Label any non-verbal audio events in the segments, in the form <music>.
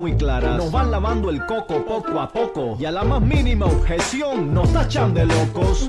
muy claras. Nos van lavando el coco poco a poco y a la más mínima objeción nos tachan de locos.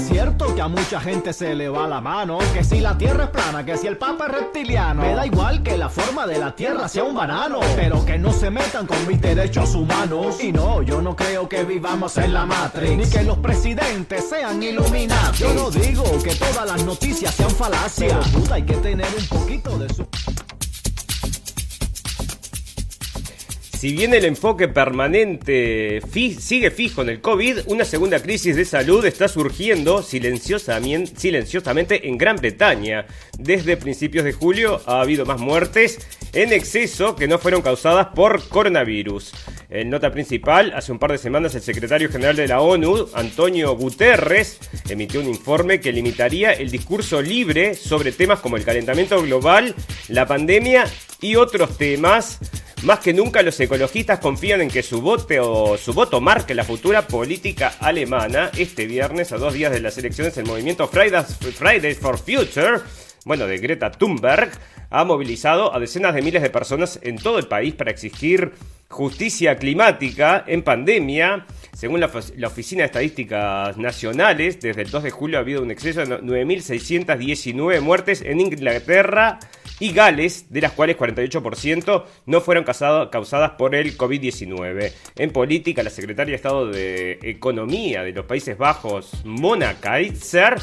Es cierto que a mucha gente se le va la mano, que si la tierra es plana, que si el papa es reptiliano, me da igual que la forma de la tierra sea un banano, pero que no se metan con mis derechos humanos. Y no, yo no creo que vivamos en la Matrix, ni que los presidentes sean iluminados. Yo no digo que todas las noticias sean falacias, pero hay que tener un poquito de su... Si bien el enfoque permanente sigue fijo en el COVID, una segunda crisis de salud está surgiendo silenciosamente en Gran Bretaña. Desde principios de julio ha habido más muertes en exceso que no fueron causadas por coronavirus. En nota principal, hace un par de semanas el secretario general de la ONU, Antonio Guterres, emitió un informe que limitaría el discurso libre sobre temas como el calentamiento global, la pandemia y otros temas. Más que nunca los ecologistas confían en que su voto, su voto marque la futura política alemana. Este viernes, a dos días de las elecciones, el movimiento Fridays, for Future, bueno, de Greta Thunberg, ha movilizado a decenas de miles de personas en todo el país para exigir justicia climática en pandemia. Según la, la Oficina de Estadísticas Nacionales, desde el 2 de julio ha habido un exceso de 9.619 muertes en Inglaterra y Gales, de las cuales 48% no fueron causadas por el COVID-19. En política, la secretaria de Estado de Economía de los Países Bajos, Mona Kaiser,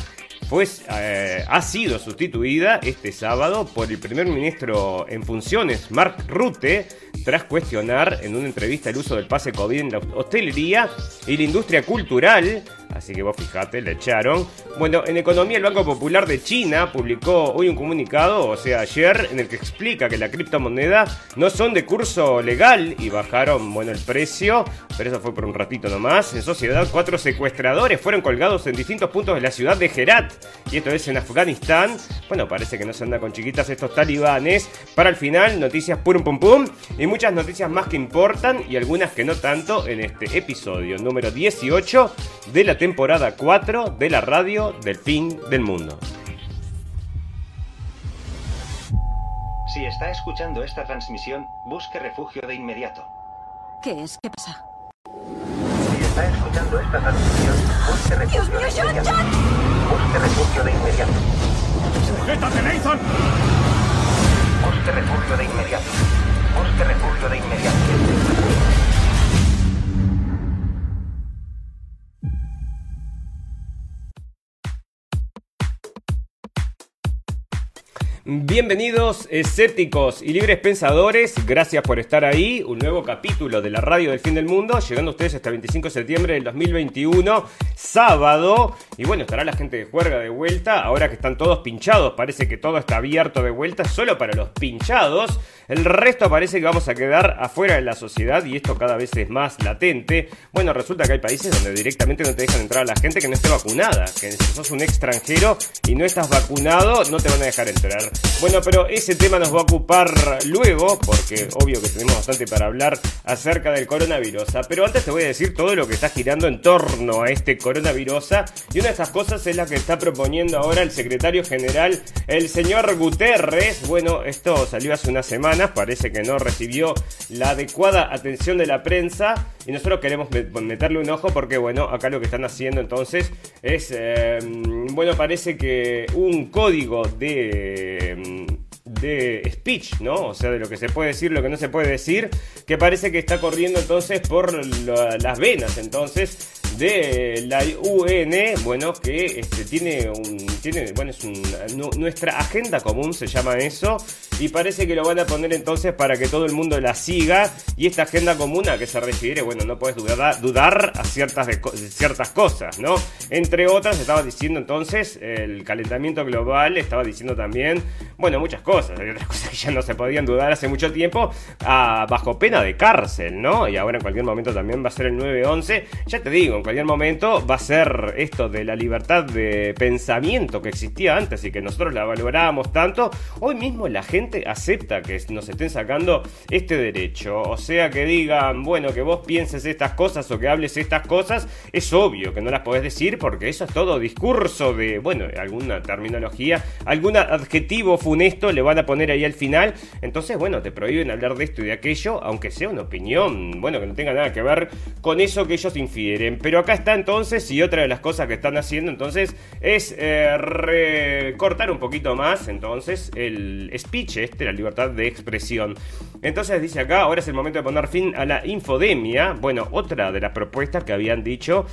pues eh, ha sido sustituida este sábado por el primer ministro en funciones, Mark Rutte, tras cuestionar en una entrevista el uso del pase COVID en la hostelería y la industria cultural. Así que vos fijate, le echaron. Bueno, en economía el Banco Popular de China publicó hoy un comunicado, o sea, ayer, en el que explica que la criptomoneda no son de curso legal y bajaron, bueno, el precio, pero eso fue por un ratito nomás. En sociedad, cuatro secuestradores fueron colgados en distintos puntos de la ciudad de Herat, y esto es en Afganistán. Bueno, parece que no se anda con chiquitas estos talibanes. Para el final, noticias pum pum pum, y muchas noticias más que importan y algunas que no tanto en este episodio número 18 de la temporada 4 de la radio del fin del mundo. Si está escuchando esta transmisión, busque refugio de inmediato. ¿Qué es? ¿Qué pasa? Si está escuchando esta transmisión, busque refugio ¡Dios mío, de John, inmediato. John! Busque refugio de inmediato. ¡Sujétate, Nathan! Busque refugio de inmediato. Busque refugio de inmediato. Bienvenidos escépticos y libres pensadores, gracias por estar ahí, un nuevo capítulo de la radio del fin del mundo, llegando a ustedes hasta el 25 de septiembre del 2021, sábado, y bueno, estará la gente de juerga de vuelta, ahora que están todos pinchados, parece que todo está abierto de vuelta, solo para los pinchados, el resto parece que vamos a quedar afuera de la sociedad y esto cada vez es más latente, bueno, resulta que hay países donde directamente no te dejan entrar a la gente que no esté vacunada, que si sos un extranjero y no estás vacunado, no te van a dejar entrar. Bueno, pero ese tema nos va a ocupar luego, porque obvio que tenemos bastante para hablar acerca del coronavirus. Pero antes te voy a decir todo lo que está girando en torno a este coronavirus. Y una de esas cosas es la que está proponiendo ahora el secretario general, el señor Guterres. Bueno, esto salió hace unas semanas, parece que no recibió la adecuada atención de la prensa. Y nosotros queremos met- meterle un ojo porque, bueno, acá lo que están haciendo entonces es, eh, bueno, parece que un código de, ähm de speech, ¿no? O sea, de lo que se puede decir, lo que no se puede decir, que parece que está corriendo entonces por las venas, entonces de la UN, bueno, que este, tiene un, tiene, bueno, es nuestra agenda común se llama eso, y parece que lo van a poner entonces para que todo el mundo la siga, y esta agenda común a que se refiere, bueno, no puedes dudar, dudar a ciertas, ciertas cosas, ¿no? Entre otras, estaba diciendo entonces el calentamiento global, estaba diciendo también, bueno, muchas cosas, hay otras <laughs> cosas que ya no se podían dudar hace mucho tiempo, bajo pena de cárcel, ¿no? Y ahora en cualquier momento también va a ser el 9-11, ya te digo, en cualquier momento va a ser esto de la libertad de pensamiento que existía antes y que nosotros la valorábamos tanto, hoy mismo la gente acepta que nos estén sacando este derecho, o sea que digan, bueno, que vos pienses estas cosas o que hables estas cosas, es obvio que no las podés decir porque eso es todo discurso de, bueno, alguna terminología, algún adjetivo funesto le van a poner ahí al final. Entonces, bueno, te prohíben hablar de esto y de aquello, aunque sea una opinión, bueno, que no tenga nada que ver con eso que ellos infieren. Pero acá está entonces, y otra de las cosas que están haciendo entonces es eh, recortar un poquito más entonces el speech, este, la libertad de expresión. Entonces dice acá, ahora es el momento de poner fin a la infodemia. Bueno, otra de las propuestas que habían dicho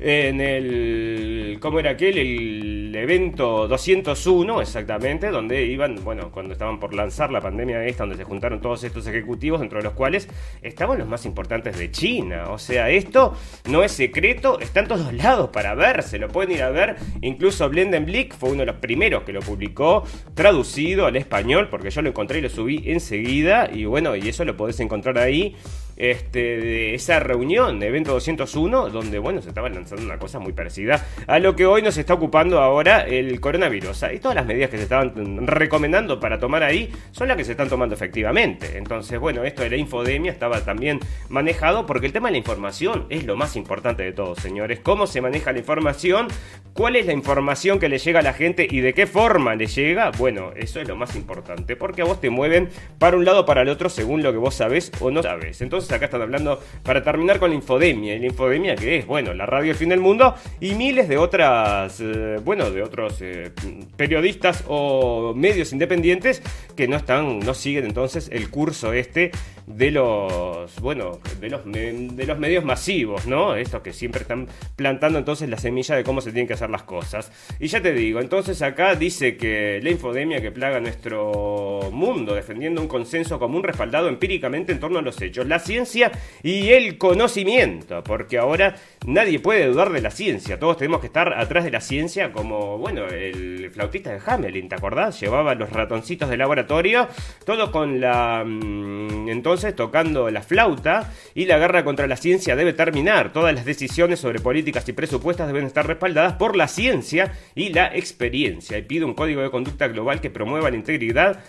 en el. ¿Cómo era aquel? El evento 201, exactamente, donde iban, bueno, cuando estaban por lanzar la pandemia esta, donde se juntaron todos estos ejecutivos, dentro de los cuales estaban los más importantes de China. O sea, esto no es secreto, está en todos lados para ver, se lo pueden ir a ver. Incluso Blendenblick fue uno de los primeros que lo publicó, traducido al español, porque yo lo encontré y lo subí enseguida. Y bueno, y eso lo podés encontrar ahí este, de esa reunión evento 201, donde bueno, se estaba lanzando una cosa muy parecida a lo que hoy nos está ocupando ahora el coronavirus. Y todas las medidas que se estaban recomendando para tomar ahí son las que se están tomando efectivamente. Entonces, bueno, esto de la infodemia estaba también manejado porque el tema de la información es lo más importante de todo, señores. ¿Cómo se maneja la información? ¿Cuál es la información que le llega a la gente y de qué forma le llega? Bueno, eso es lo más importante, porque a vos te mueven para un lado o para el otro según lo que vos sabés o no sabés. Entonces, acá están hablando para terminar con la infodemia. Y la infodemia que es, bueno, la radio El Fin del Mundo y miles de otras, eh, bueno, de otros eh, periodistas o medios independientes que no están, no siguen entonces el curso este de los, bueno, de los, de los medios masivos, ¿no? Estos que siempre están plantando entonces la semilla de cómo se tienen que hacer las cosas. Y ya te digo, entonces acá dice que la infodemia que plaga nuestro mundo, defendiendo un consenso común respaldado empíricamente en torno a los hechos, la ciencia y el conocimiento, porque ahora nadie puede dudar de la ciencia, todos tenemos que estar atrás de la ciencia como, bueno, el flautista de Hamelin, ¿te acordás? Llevaba los ratoncitos de laboratorio, todo con la... Mm, entonces, tocando la flauta y la guerra contra la ciencia debe terminar. Todas las decisiones sobre políticas y presupuestas deben estar respaldadas por la ciencia y la experiencia. Y pide un código de conducta global que promueva la integridad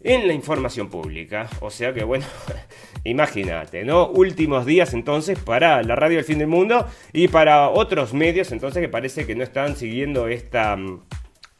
en la información pública. O sea que, bueno, <laughs> imagínate, ¿no? Últimos días entonces para la radio del fin del mundo y para otros medios entonces que parece que no están siguiendo esta mm,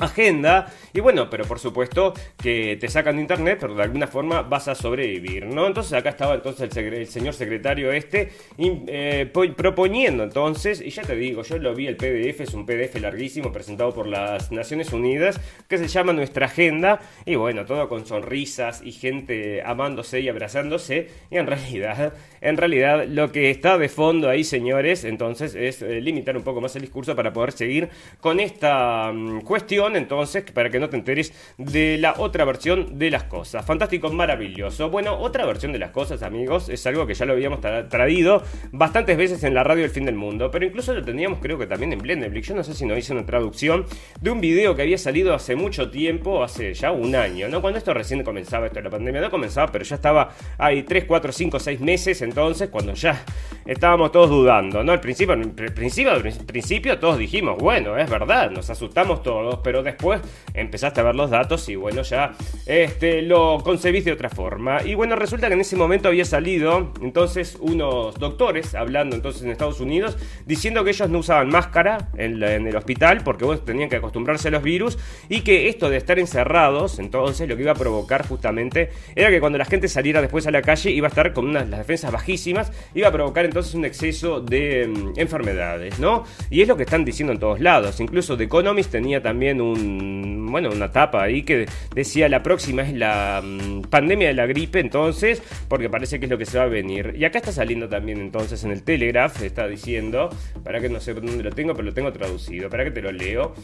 agenda y bueno, pero por supuesto que te sacan de internet, pero de alguna forma vas a sobrevivir, ¿no? Entonces acá estaba entonces el, señor secretario este eh, proponiendo entonces, y ya te digo, yo lo vi el PDF, es un PDF larguísimo presentado por las Naciones Unidas que se llama Nuestra Agenda y bueno, todo con sonrisas y gente amándose y abrazándose y en <laughs> realidad, en realidad lo que está de fondo ahí, señores, entonces es eh, limitar un poco más el discurso para poder seguir con esta mm, cuestión entonces, para que no te enteres de la otra versión de las cosas. Fantástico, maravilloso. Bueno, otra versión de las cosas, amigos, es algo que ya lo habíamos traído bastantes veces en la radio del fin del mundo, pero incluso lo teníamos creo que también en Blenderblick. Yo no sé si no hice una traducción de un video que había salido hace mucho tiempo, hace ya un año, ¿no? Cuando esto recién comenzaba, esto de la pandemia no comenzaba, pero ya estaba ahí 3, 4, 5, 6 meses entonces, cuando ya estábamos todos dudando, ¿no? Al principio, al principio, al principio todos dijimos, bueno, es verdad, nos asustamos todos, pero después empezaste a ver los datos y bueno, ya este, lo concebiste de otra forma. Y bueno, resulta que en ese momento había salido entonces unos doctores hablando entonces en Estados Unidos diciendo que ellos no usaban máscara en, el hospital porque bueno, tenían que acostumbrarse a los virus y que esto de estar encerrados entonces lo que iba a provocar justamente era que cuando la gente saliera después a la calle iba a estar con unas las defensas bajísimas, a provocar entonces un exceso de mm, enfermedades, ¿no? Y es lo que están diciendo en todos lados. Incluso The Economist tenía también un, bueno, una tapa ahí que decía la próxima es la mm, pandemia de la gripe, entonces, porque parece que es lo que se va a venir. Y acá está saliendo también entonces en el Telegraph, está diciendo, para que no sé dónde lo tengo, pero lo tengo traducido, para que te lo leo.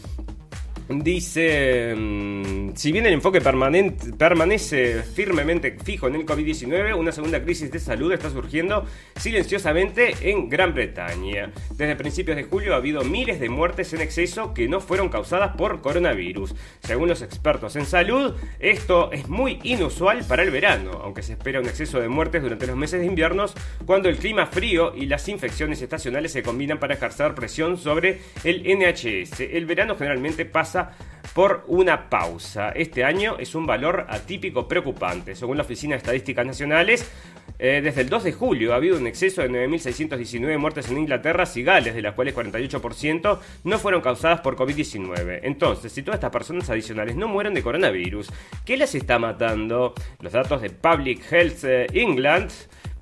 Dice, mm, si bien el enfoque permanente, permanece firmemente fijo en el COVID-19, una segunda crisis de salud está surgiendo silenciosamente en Gran Bretaña. Desde principios de julio ha habido miles de muertes en exceso que no fueron causadas por coronavirus. Según los expertos en salud, esto es muy inusual para el verano, aunque se espera un exceso de muertes durante los meses de inviernos cuando el clima frío y las infecciones estacionales se combinan para ejercer presión sobre el NHS. El verano generalmente pasa por una pausa. Este año es un valor atípico preocupante. Según la Oficina de Estadísticas Nacionales, eh, desde el 2 de julio ha habido un exceso de 9.619 muertes en Inglaterra y Gales, de las cuales 48% no fueron causadas por COVID-19. Entonces, si todas estas personas adicionales no mueren de coronavirus, ¿qué las está matando? Los datos de Public Health eh, England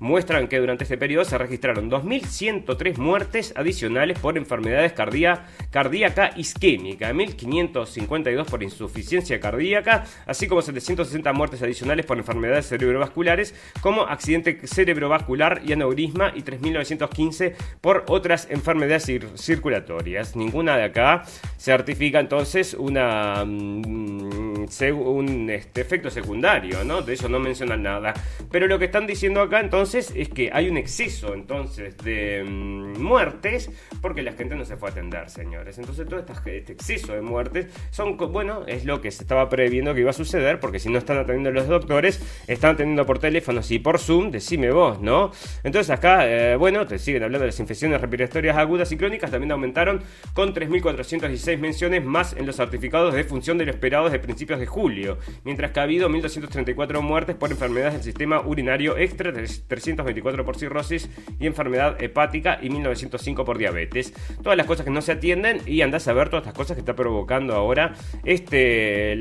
muestran que durante este periodo se registraron 2.103 muertes adicionales por enfermedades cardíaca isquémica, 1.552 por insuficiencia cardíaca, así como 760 muertes adicionales por enfermedades cerebrovasculares como accidente cerebrovascular y aneurisma y 3.915 por otras enfermedades circulatorias. Ninguna de acá certifica entonces mm, un este, efecto secundario, ¿no? De eso no mencionan nada. Pero lo que están diciendo acá entonces es que hay un exceso entonces de mm, muertes porque la gente no se fue atender, señores. Entonces todo este exceso de muertes son, bueno, es lo que se estaba previendo que iba a suceder porque si no están atendiendo los doctores, están atendiendo por teléfono y por Zoom, decime vos, ¿no? Entonces acá, eh, bueno, te siguen hablando de las infecciones respiratorias agudas y crónicas, también aumentaron con 3.416 menciones más en los certificados de función de lo esperado desde principios de julio, mientras que ha habido 1.234 muertes por enfermedades del sistema urinario extra 324 por cirrosis y enfermedad hepática y 1905 por diabetes. Todas las cosas que no se atienden y andás a ver todas estas cosas que está provocando ahora este,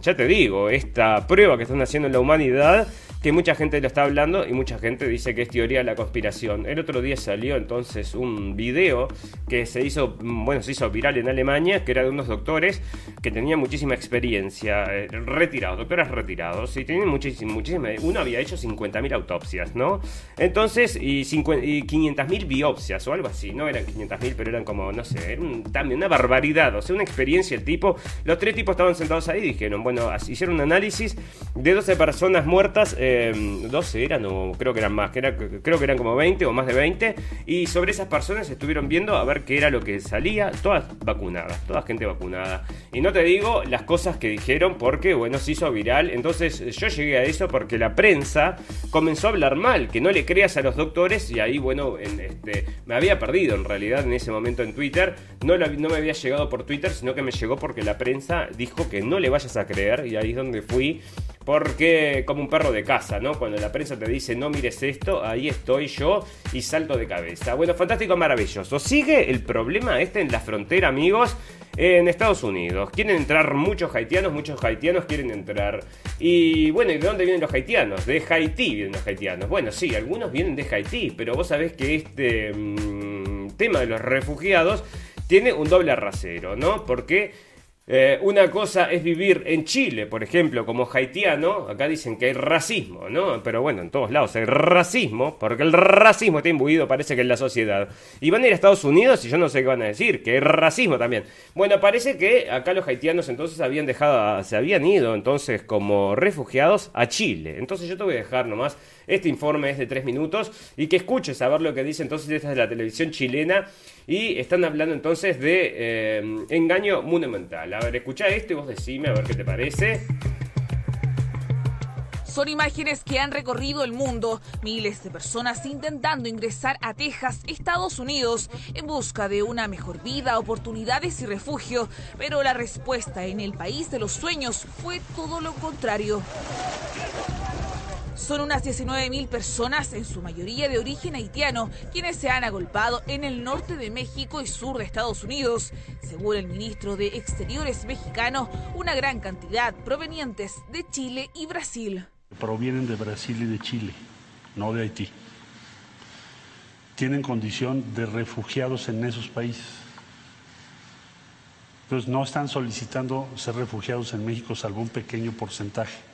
ya te digo, esta prueba que están haciendo en la humanidad que mucha gente lo está hablando y mucha gente dice que es teoría de la conspiración. El otro día salió entonces un video que se hizo, bueno, se hizo viral en Alemania, que era de unos doctores que tenían muchísima experiencia, eh, retirados, doctores retirados, y tenían muchísima, muchísima, uno había hecho 50.000 autopsias, ¿no? Entonces, y, y 500.000 biopsias o algo así, no eran 500.000, pero eran como, no sé, era también una barbaridad, o sea, una experiencia el tipo, los tres tipos estaban sentados ahí y dijeron, bueno, hicieron un análisis de 12 personas muertas, eh, 12 eh, eran, o creo que eran más, era, creo que eran como 20 o más de 20, y sobre esas personas estuvieron viendo a ver qué era lo que salía, todas vacunadas, toda gente vacunada. Y no te digo las cosas que dijeron porque, bueno, se hizo viral, entonces yo llegué a eso porque la prensa comenzó a hablar mal, que no le creas a los doctores, y ahí, bueno, en este, me había perdido en realidad en ese momento en Twitter, no, no me había llegado por Twitter, sino que me llegó porque la prensa dijo que no le vayas a creer, y ahí es donde fui porque como un perro de casa, ¿no? Cuando la prensa te dice no mires esto, ahí estoy yo y salto de cabeza. Bueno, fantástico, maravilloso. Sigue el problema este en la frontera, amigos, en Estados Unidos. Quieren entrar muchos haitianos, muchos haitianos quieren entrar. Y bueno, ¿y de dónde vienen los haitianos? De Haití vienen los haitianos. Bueno, sí, algunos vienen de Haití, pero vos sabés que este mm, tema de los refugiados tiene un doble rasero, ¿no? Porque eh, una cosa es vivir en Chile, por ejemplo, como haitiano, acá dicen que hay racismo, ¿no? Pero bueno, en todos lados hay racismo, porque el racismo está imbuido, parece que en la sociedad. Y van a ir a Estados Unidos y yo no sé qué van a decir, que hay racismo también. Bueno, parece que acá los haitianos entonces habían dejado, se habían ido entonces como refugiados a Chile. Entonces yo te voy a dejar nomás este informe es de tres minutos y que escuches a ver lo que dice entonces esta de la televisión chilena y están hablando entonces de eh, engaño monumental. A ver, escucha esto y vos decime a ver qué te parece. Son imágenes que han recorrido el mundo, miles de personas intentando ingresar a Texas, Estados Unidos, en busca de una mejor vida, oportunidades y refugio, pero la respuesta en el país de los sueños fue todo lo contrario. Son unas 19.000 personas, en su mayoría de origen haitiano, quienes se han agolpado en el norte de México y sur de Estados Unidos. Según el ministro de Exteriores mexicano, una gran cantidad provenientes de Chile y Brasil. Provienen de Brasil y de Chile, no de Haití. Tienen condición de refugiados en esos países. Entonces no están solicitando ser refugiados en México, salvo un pequeño porcentaje.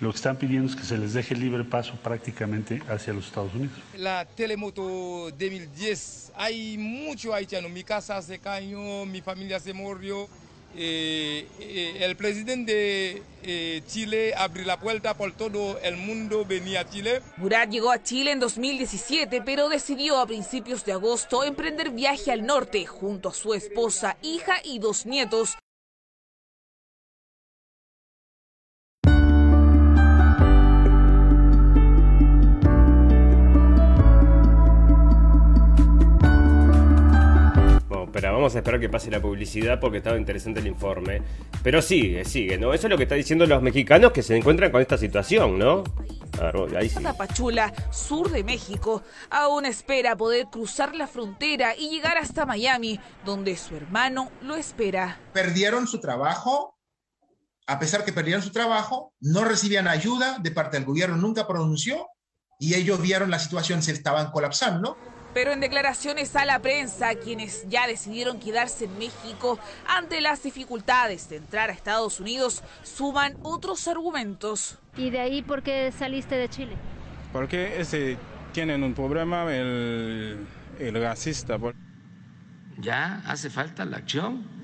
Lo que están pidiendo es que se les deje libre paso prácticamente hacia los Estados Unidos. La Telemoto 2010, hay mucho haitiano. Mi casa se cayó, mi familia se murió. Eh, eh, el presidente de eh, Chile abrió la puerta por todo el mundo, venía a Chile. Murat llegó a Chile en 2017, pero decidió a principios de agosto emprender viaje al norte junto a su esposa, hija y dos nietos. Pero vamos a esperar que pase la publicidad porque estaba interesante el informe. Pero sigue, sigue, ¿no? Eso es lo que están diciendo los mexicanos que se encuentran con esta situación, ¿no? A ver, ahí sí. Tapachula, sur de México, aún espera poder cruzar la frontera y llegar hasta Miami, donde su hermano lo espera. Perdieron su trabajo, a pesar que perdieron su trabajo, no recibían ayuda de parte del gobierno, nunca pronunció, y ellos vieron la situación, se estaban colapsando. Pero en declaraciones a la prensa, quienes ya decidieron quedarse en México ante las dificultades de entrar a Estados Unidos, suman otros argumentos. ¿Y de ahí por qué saliste de Chile? Porque ese, tienen un problema el, el gasista. Ya hace falta la acción.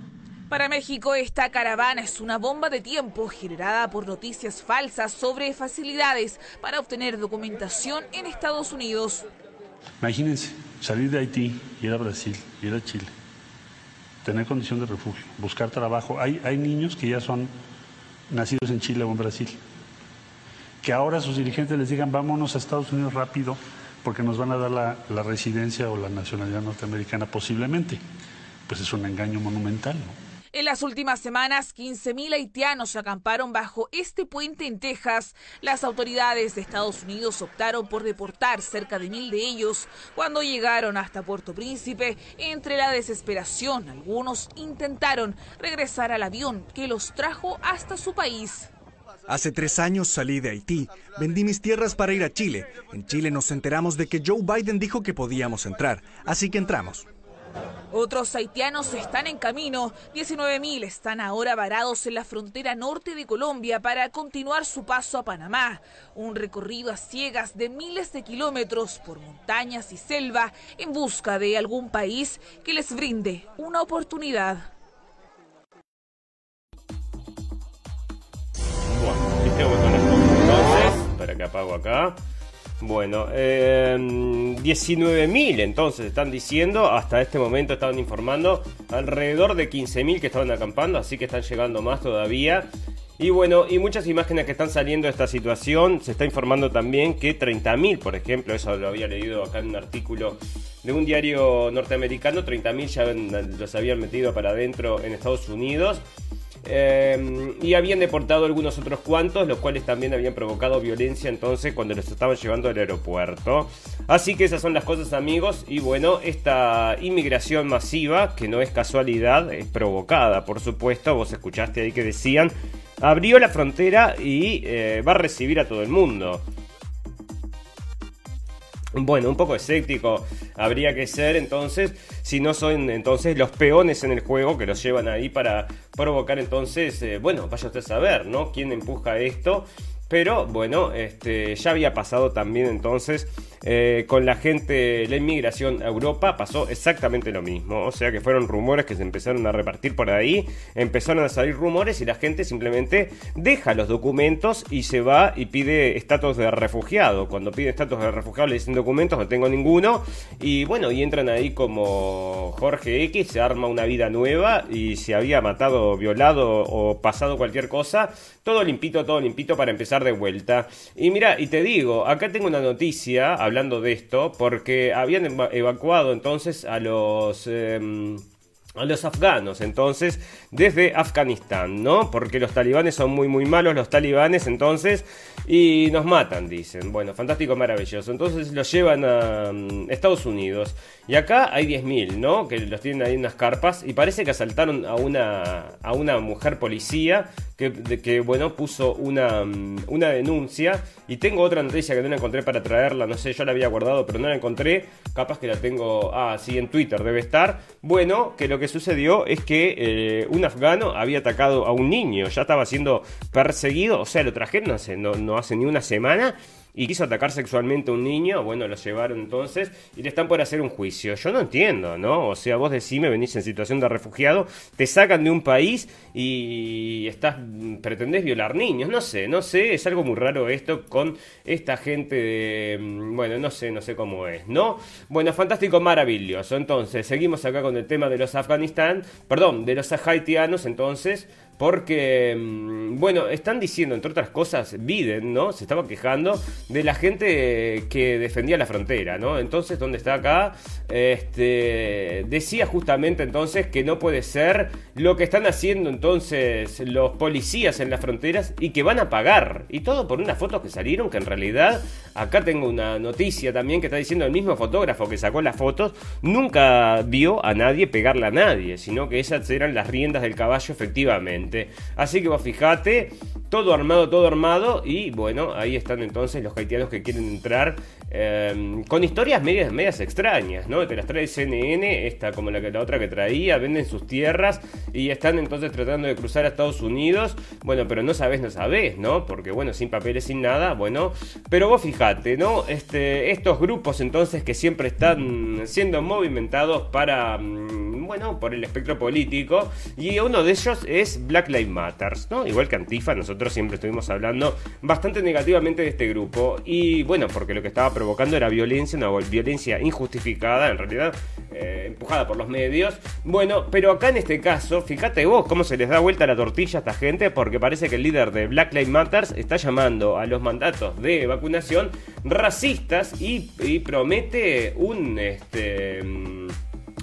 Para México, esta caravana es una bomba de tiempo generada por noticias falsas sobre facilidades para obtener documentación en Estados Unidos. Imagínense, salir de Haití, ir a Brasil, ir a Chile, tener condición de refugio, buscar trabajo. Hay, hay niños que ya son nacidos en Chile o en Brasil, que ahora sus dirigentes les digan vámonos a Estados Unidos rápido porque nos van a dar la, la residencia o la nacionalidad norteamericana posiblemente. Pues es un engaño monumental, ¿no? En las últimas semanas, 15.000 haitianos acamparon bajo este puente en Texas. Las autoridades de Estados Unidos optaron por deportar cerca de mil de ellos. Cuando llegaron hasta Puerto Príncipe, entre la desesperación, algunos intentaron regresar al avión que los trajo hasta su país. Hace tres años salí de Haití, vendí mis tierras para ir a Chile. En Chile nos enteramos de que Joe Biden dijo que podíamos entrar, así que entramos. Otros haitianos están en camino. 19.000 están ahora varados en la frontera norte de Colombia para continuar su paso a Panamá. Un recorrido a ciegas de miles de kilómetros por montañas y selva en busca de algún país que les brinde una oportunidad. entonces, para que apago acá. Bueno, eh, 19.000 entonces están diciendo, hasta este momento estaban informando, alrededor de 15.000 que estaban acampando, así que están llegando más todavía. Y bueno, y muchas imágenes que están saliendo de esta situación, se está informando también que 30.000, por ejemplo, eso lo había leído acá en un artículo de un diario norteamericano, 30.000 ya los habían metido para adentro en Estados Unidos. Eh, y habían deportado algunos otros cuantos, los cuales también habían provocado violencia entonces cuando los estaban llevando al aeropuerto. Así que esas son las cosas amigos y bueno, esta inmigración masiva, que no es casualidad, es provocada por supuesto, vos escuchaste ahí que decían, abrió la frontera y eh, va a recibir a todo el mundo. Bueno, un poco escéptico habría que ser entonces, si no son entonces los peones en el juego que los llevan ahí para provocar entonces, eh, bueno, vaya usted a saber, ¿no? ¿Quién empuja esto? Pero bueno, este, ya había pasado también entonces eh, con la gente, la inmigración a Europa pasó exactamente lo mismo. O sea que fueron rumores que se empezaron a repartir por ahí, empezaron a salir rumores y la gente simplemente deja los documentos y se va y pide estatus de refugiado. Cuando pide estatus de refugiado le dicen documentos, no tengo ninguno. Y bueno, y entran ahí como Jorge X, se arma una vida nueva y se había matado, violado o pasado cualquier cosa. Todo limpito, todo limpito para empezar de vuelta. Y mira, y te digo, acá tengo una noticia hablando de esto, porque habían evacuado entonces a los... Em, a los afganos, entonces, desde Afganistán, ¿no? Porque los talibanes son muy, muy malos, los talibanes, entonces, y nos matan, dicen. Bueno, fantástico, maravilloso. Entonces los llevan a mm, Estados Unidos. Y acá hay 10.000, ¿no? Que los tienen ahí en unas carpas. Y parece que asaltaron a una, a una mujer policía que, que bueno, puso una, mm, una denuncia. Y tengo otra noticia que no la encontré para traerla. No sé, yo la había guardado, pero no la encontré. Capaz que la tengo, ah, sí, en Twitter debe estar. Bueno, que lo que sucedió es que eh, un afgano había atacado a un niño, ya estaba siendo perseguido, o sea, lo trajeron hace, no, no hace ni una semana y quiso atacar sexualmente a un niño, bueno, lo llevaron entonces y le están por hacer un juicio. Yo no entiendo, ¿no? O sea, vos decime, venís en situación de refugiado, te sacan de un país y estás pretendés violar niños, no sé, no sé, es algo muy raro esto con esta gente de mm, bueno, no sé, no sé cómo es, ¿no? Bueno, fantástico, maravilloso. Entonces, seguimos acá con el tema de los Afganistán, perdón, de los haitianos, entonces porque, mm, bueno, están diciendo, entre otras cosas, Biden, ¿no? Se estaba quejando de la gente que defendía la frontera, ¿no? Entonces, ¿dónde está acá? Este, decía justamente entonces que no puede ser lo que están haciendo entonces los policías en las fronteras y que van a pagar. Y todo por unas fotos que salieron, que en realidad, acá tengo una noticia también que está diciendo el mismo fotógrafo que sacó las fotos, nunca vio a nadie pegarle a nadie, sino que esas eran las riendas del caballo efectivamente. Así que vos fijate, todo armado, todo armado. Y bueno, ahí están entonces los haitianos que quieren entrar em, con historias medias, medias extrañas, ¿no? Te las trae CNN, esta como la, que, la otra que traía, venden sus tierras y están entonces tratando de cruzar a Estados Unidos. Bueno, pero no sabes, no sabes, ¿no? Porque bueno, sin papeles, sin nada, bueno. Pero vos fijate, ¿no? Este, estos grupos entonces que siempre están siendo movimentados para, mm, bueno, por el espectro político. Y uno de ellos es Black Lives Matter, ¿no? Igual que Antifa, nosotros siempre estuvimos hablando bastante negativamente de este grupo. Y bueno, porque lo que estaba provocando era violencia, una violencia injustificada, en realidad eh, empujada por los medios. Bueno, pero acá en este caso, fíjate vos cómo se les da vuelta la tortilla a esta gente, porque parece que el líder de Black Lives Matter está llamando a los mandatos de vacunación racistas y, y promete un este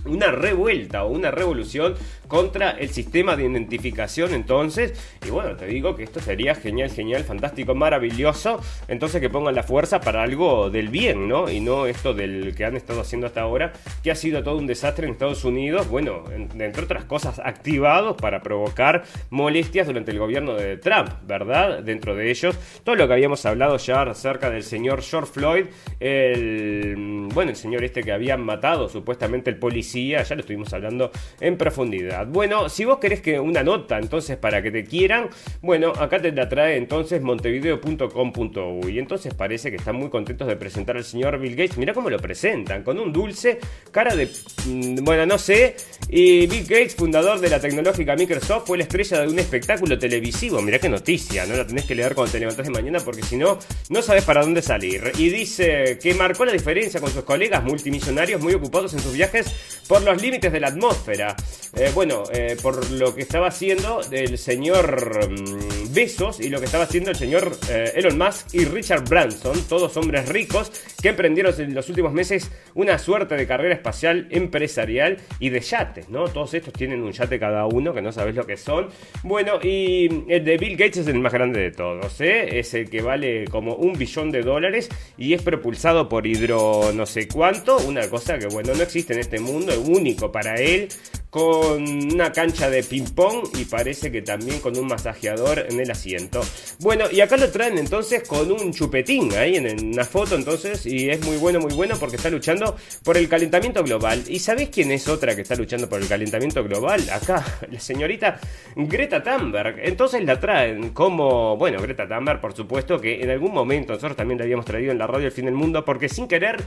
una revuelta o una revolución contra el sistema de identificación entonces. Y bueno, te digo que esto sería genial, genial, fantástico, maravilloso. Entonces que pongan la fuerza para algo del bien, ¿no? Y no esto del que han estado haciendo hasta ahora, que ha sido todo un desastre en Estados Unidos. Bueno, entre otras cosas, activados para provocar molestias durante el gobierno de Trump, ¿verdad? Dentro de ellos, todo lo que habíamos hablado ya acerca del señor George Floyd, el, bueno, el señor este que habían matado supuestamente el policía, ya lo estuvimos hablando en profundidad. Bueno, si vos querés que una nota entonces para que te quieran, bueno, acá te la trae entonces montevideo.com.uy. Entonces parece que están muy contentos de presentar al señor Bill Gates. Mira cómo lo presentan, con un dulce, cara de... Mm, bueno, no sé. Y Bill Gates, fundador de la tecnológica Microsoft, fue la estrella de un espectáculo televisivo. Mira qué noticia, no la tenés que leer cuando te levantás de mañana porque si no, no sabes para dónde salir. Y dice que marcó la diferencia con sus colegas multimillonarios muy ocupados en sus viajes por los límites de la atmósfera. Eh, bueno, eh, por lo que estaba haciendo el señor mm, Besos y lo que estaba haciendo el señor eh, Elon Musk y Richard Branson, todos hombres ricos que emprendieron en los últimos meses una suerte de carrera espacial empresarial y de yates, ¿no? Todos estos tienen un yate cada uno, que no sabes lo que son. Bueno, y el de Bill Gates es el más grande de todos, ¿eh? Es el que vale como un billón de dólares y es propulsado por hidro no sé cuánto, una cosa que, bueno, no existe en este mundo, es único para él con una cancha de ping-pong y parece que también con un masajeador en el asiento. Bueno, y acá lo traen entonces con un chupetín ahí en una foto entonces y es muy bueno, muy bueno porque está luchando por el calentamiento global. ¿Y sabés quién es otra que está luchando por el calentamiento global? Acá, <laughs> la señorita Greta Thunberg. Entonces la traen como, bueno, Greta Thunberg por supuesto que en algún momento nosotros también la habíamos traído en la radio El Fin del Mundo porque sin querer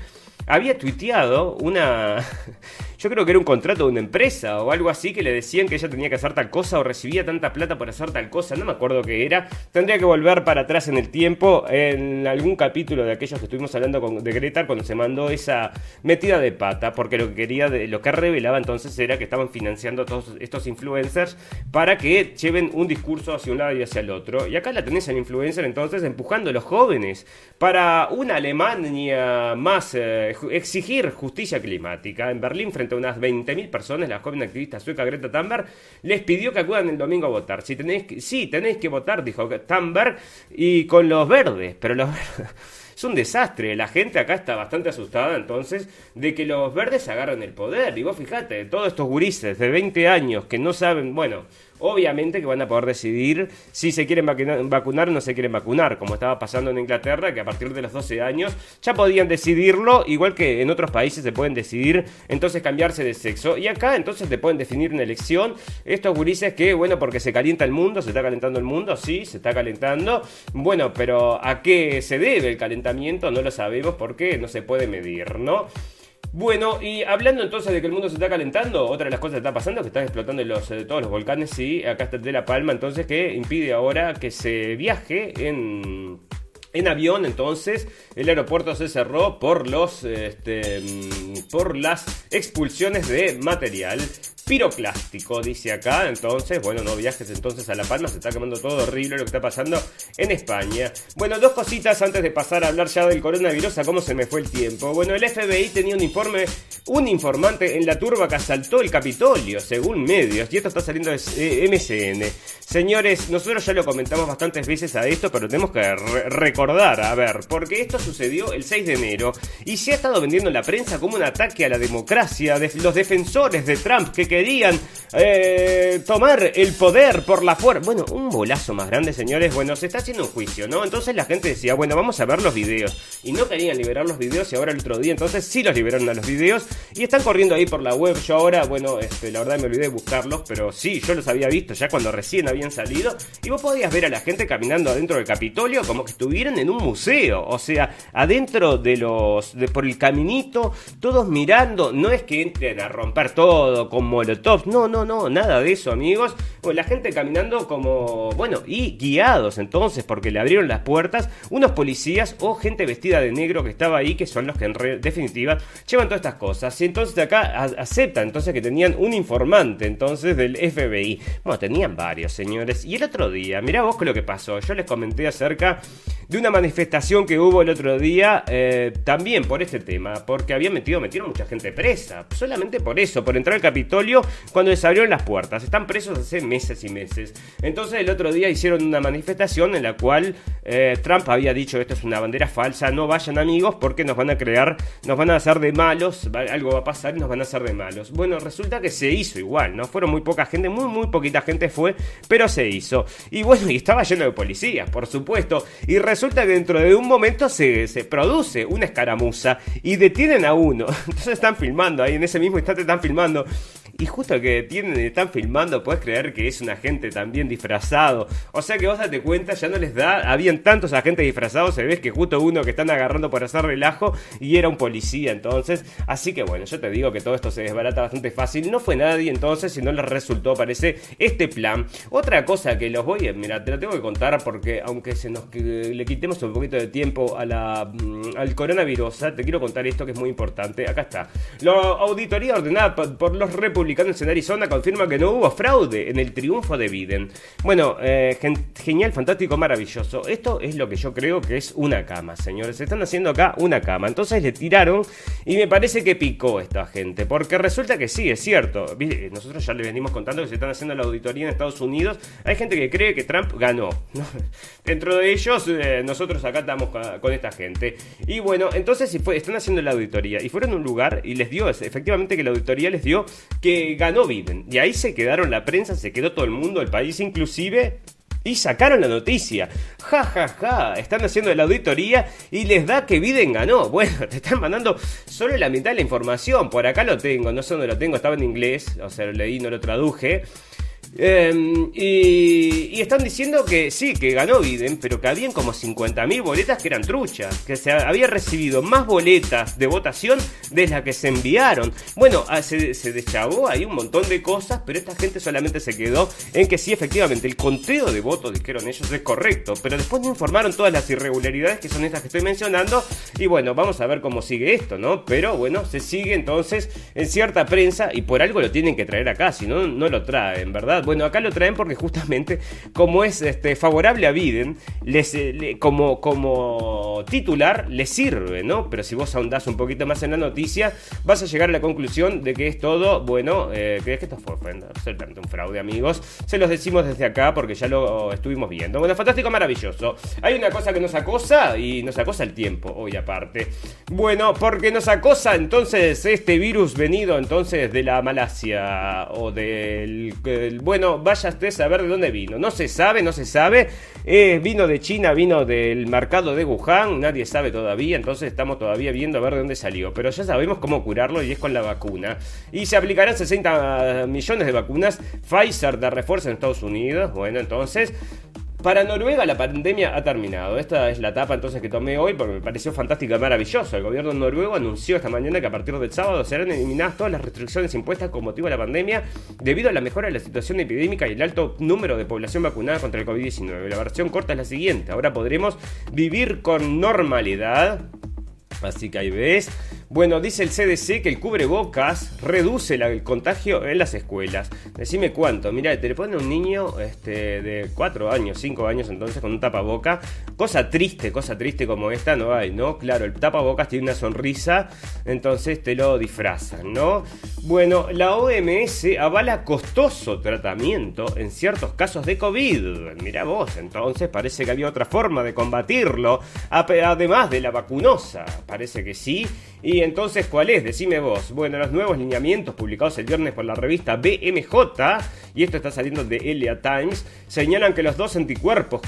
había tuiteado una <laughs> yo creo que era un contrato de una empresa o algo así que le decían que ella tenía que hacer tal cosa o recibía tanta plata por hacer tal cosa, no me acuerdo qué era. Tendría que volver para atrás en el tiempo en algún capítulo de aquellos que estuvimos hablando con, de Greta cuando se mandó esa metida de pata, porque lo que quería, lo que revelaba entonces era que estaban financiando a todos estos influencers para que lleven un discurso hacia un lado y hacia el otro. Y acá la tenés al influencer entonces empujando a los jóvenes para una Alemania más eh, exigir justicia climática. En Berlín frente a unas 20.000 personas, la joven activista sueca Greta Thunberg les pidió que acudan el domingo a votar. Si tenéis que, sí, tenéis que votar, dijo Thunberg, y con los verdes, pero los <laughs> es un desastre. La gente acá está bastante asustada entonces de que los verdes agarren el poder. Y vos fijate, todos estos gurises de 20 años que no saben, bueno, obviamente que van a poder decidir si se quieren vacunar o no se quieren vacunar, como estaba pasando en Inglaterra, que a partir de los 12 años ya podían decidirlo, igual que en otros países se pueden decidir entonces cambiarse de sexo. Y acá entonces te pueden definir una elección. Estos gurises que, bueno, porque se calienta el mundo, se está calentando el mundo, sí, se está calentando. Bueno, pero ¿a qué se debe el calentamiento? No lo sabemos porque no se puede medir, ¿no? Bueno, y hablando entonces de que el mundo se está calentando, otra de las cosas que está pasando es que están explotando los, eh, todos los volcanes, sí, acá está de La Palma, entonces que impide ahora que se viaje en en avión, entonces, el aeropuerto se cerró por los este, mm, por las expulsiones de material piroclástico, dice acá. Entonces, bueno, no viajes entonces a La Palma, se está quemando todo horrible lo que está pasando en España. Bueno, dos cositas antes de pasar a hablar ya del coronavirus, a cómo se me fue el tiempo. Bueno, el FBI tenía un informe, un informante en la turba que asaltó el Capitolio, según medios, y esto está saliendo de eh, MCN. Señores, nosotros ya lo comentamos bastantes veces a esto, pero tenemos que recordar, a ver, porque esto sucedió el 6 de enero y se ha estado vendiendo en la prensa como un ataque a la democracia de los defensores de Trump que querían eh, tomar el poder por la fuerza. Bueno, un bolazo más grande, señores. Bueno, se está haciendo un juicio, ¿no? Entonces la gente decía, bueno, vamos a ver los videos. Y no querían liberar los videos y ahora el otro día, entonces sí los liberaron a los videos. Y están corriendo ahí por la web. Yo ahora, bueno, este, la verdad me olvidé de buscarlos, pero sí, yo los había visto ya cuando recién habían salido. Y vos podías ver a la gente caminando adentro del Capitolio como que estuvieran en un museo. O sea, adentro de los. De, por el caminito, todos mirando. No es que entren a romper todo como no, no, no, nada de eso, amigos. la gente caminando como, bueno, y guiados entonces, porque le abrieron las puertas unos policías o gente vestida de negro que estaba ahí, que son los que en definitiva llevan todas estas cosas. Y entonces acá aceptan entonces que tenían un informante entonces del FBI. Bueno, tenían varios, señores. Y el otro día, mirá vos lo que pasó. Yo les comenté acerca de una manifestación que hubo el otro día, eh, también por este tema, porque habían metido, metieron mucha gente presa, solamente por eso, por entrar al Capitolio cuando les abrieron las puertas. Están presos hace meses y meses. Entonces el otro día hicieron una manifestación en la cual eh, Trump había dicho esto es una bandera falsa, no vayan amigos porque nos van a crear, nos van a hacer de malos, algo va a pasar y nos van a hacer de malos. Bueno, resulta que se hizo igual, ¿no? Fueron muy poca gente, muy, muy poquita gente fue, pero se hizo. Y bueno, <laughs> y estaba lleno de policías, por supuesto. Y resulta que dentro de un momento se, se produce una escaramuza y detienen a uno. <laughs> Entonces están filmando ahí, en ese mismo instante están filmando. Y justo que tienen, están filmando, puedes creer que es un agente también disfrazado. O sea que vos date cuenta, ya no les da. Habían tantos agentes disfrazados, se ves que justo uno que están agarrando por hacer relajo y era un policía entonces. Así que bueno, yo te digo que todo esto se desbarata bastante fácil. No fue nadie entonces, si no les resultó, parece, este plan. Otra cosa que los voy a. Mira, te lo tengo que contar porque aunque se nos le quitemos un poquito de tiempo a la, mm, al coronavirus, te quiero contar esto que es muy importante. Acá está. La auditoría ordenada por los republicanos en Arizona confirma que no hubo fraude en el triunfo de Biden. Bueno, eh, genial, fantástico, maravilloso. Esto es lo que yo creo que es una cama, señores. Están haciendo acá una cama. Entonces le tiraron y me parece que picó esta gente. Porque resulta que sí, es cierto. Nosotros ya le venimos contando que se están haciendo la auditoría en Estados Unidos. Hay gente que cree que Trump ganó. <laughs> Dentro de ellos, eh, nosotros acá estamos con esta gente. Y bueno, entonces están haciendo la auditoría y fueron a un lugar y les dio, efectivamente que la auditoría les dio que ganó Biden. Y ahí se quedaron la prensa, se quedó todo el mundo, el país inclusive. Y sacaron la noticia. Ja, ja, ja. Están haciendo la auditoría y les da que Biden ganó. <laughs> Bueno, te están mandando solo la mitad de la información. Por acá lo tengo. No sé dónde lo tengo. Estaba en inglés. O sea, lo leí, no lo traduje. Em, y, están diciendo que sí, que ganó Biden, pero que habían como 50.000 boletas que eran truchas, que se había recibido más boletas de votación de las que se enviaron. Bueno, ah, se, se deschavó ahí un montón de cosas, pero esta gente solamente se quedó en que sí, efectivamente, el conteo de votos, dijeron ellos, es correcto, pero después no informaron todas las irregularidades que son estas que estoy mencionando. Y bueno, vamos a ver cómo sigue esto, ¿no? Pero bueno, se sigue entonces en cierta prensa y por algo lo tienen que traer acá, si no, no lo traen, ¿verdad? Bueno, acá lo traen porque justamente como es este, favorable a Biden, les, eh, como, como titular le sirve, ¿no? Pero si vos ahondás un poquito más en la noticia, vas a llegar a la conclusión de que es todo, bueno, eh, que es que esto fue absolutamente un fraude, amigos. Se los decimos desde acá porque ya lo estuvimos viendo. Bueno, fantástico, maravilloso. Hay una cosa que nos acosa y nos acosa el tiempo, hoy aparte. Bueno, porque nos acosa entonces este virus venido entonces de la Malasia o del Bueno, vaya usted a saber de dónde vino. No se sabe, no se sabe. Eh, vino de China, vino del mercado de Wuhan, nadie sabe todavía, entonces estamos todavía viendo a ver de dónde salió. Pero ya sabemos cómo curarlo y es con la vacuna. Y se aplicarán 60 millones de vacunas Pfizer de refuerzo en Estados Unidos. Bueno, entonces para Noruega la pandemia ha terminado. Esta es la etapa entonces que tomé hoy porque me pareció fantástica y maravilloso. El gobierno noruego anunció esta mañana que a partir del sábado serán eliminadas todas las restricciones impuestas con motivo de la pandemia debido a la mejora de la situación epidémica y el alto número de población vacunada contra el COVID-19. La versión corta es la siguiente. Ahora podremos vivir con normalidad. Así que ahí ves. Bueno, dice el CDC que el cubrebocas reduce el contagio en las escuelas. Decime cuánto. Mira, te le pone un niño este, de 4 años, 5 años entonces con un tapaboca. Cosa triste, cosa triste como esta no hay, ¿no? Claro, el tapabocas tiene una sonrisa, entonces te lo disfrazan, ¿no? Bueno, la OMS avala costoso tratamiento en ciertos casos de COVID. Mira vos, entonces parece que había otra forma de combatirlo, además de la vacunosa. Parece que sí. Y entonces, ¿cuál es? Decime vos. Bueno, los nuevos lineamientos publicados el viernes por la revista BMJ, y esto está saliendo de Elia Times, señalan que los dos anticuerpos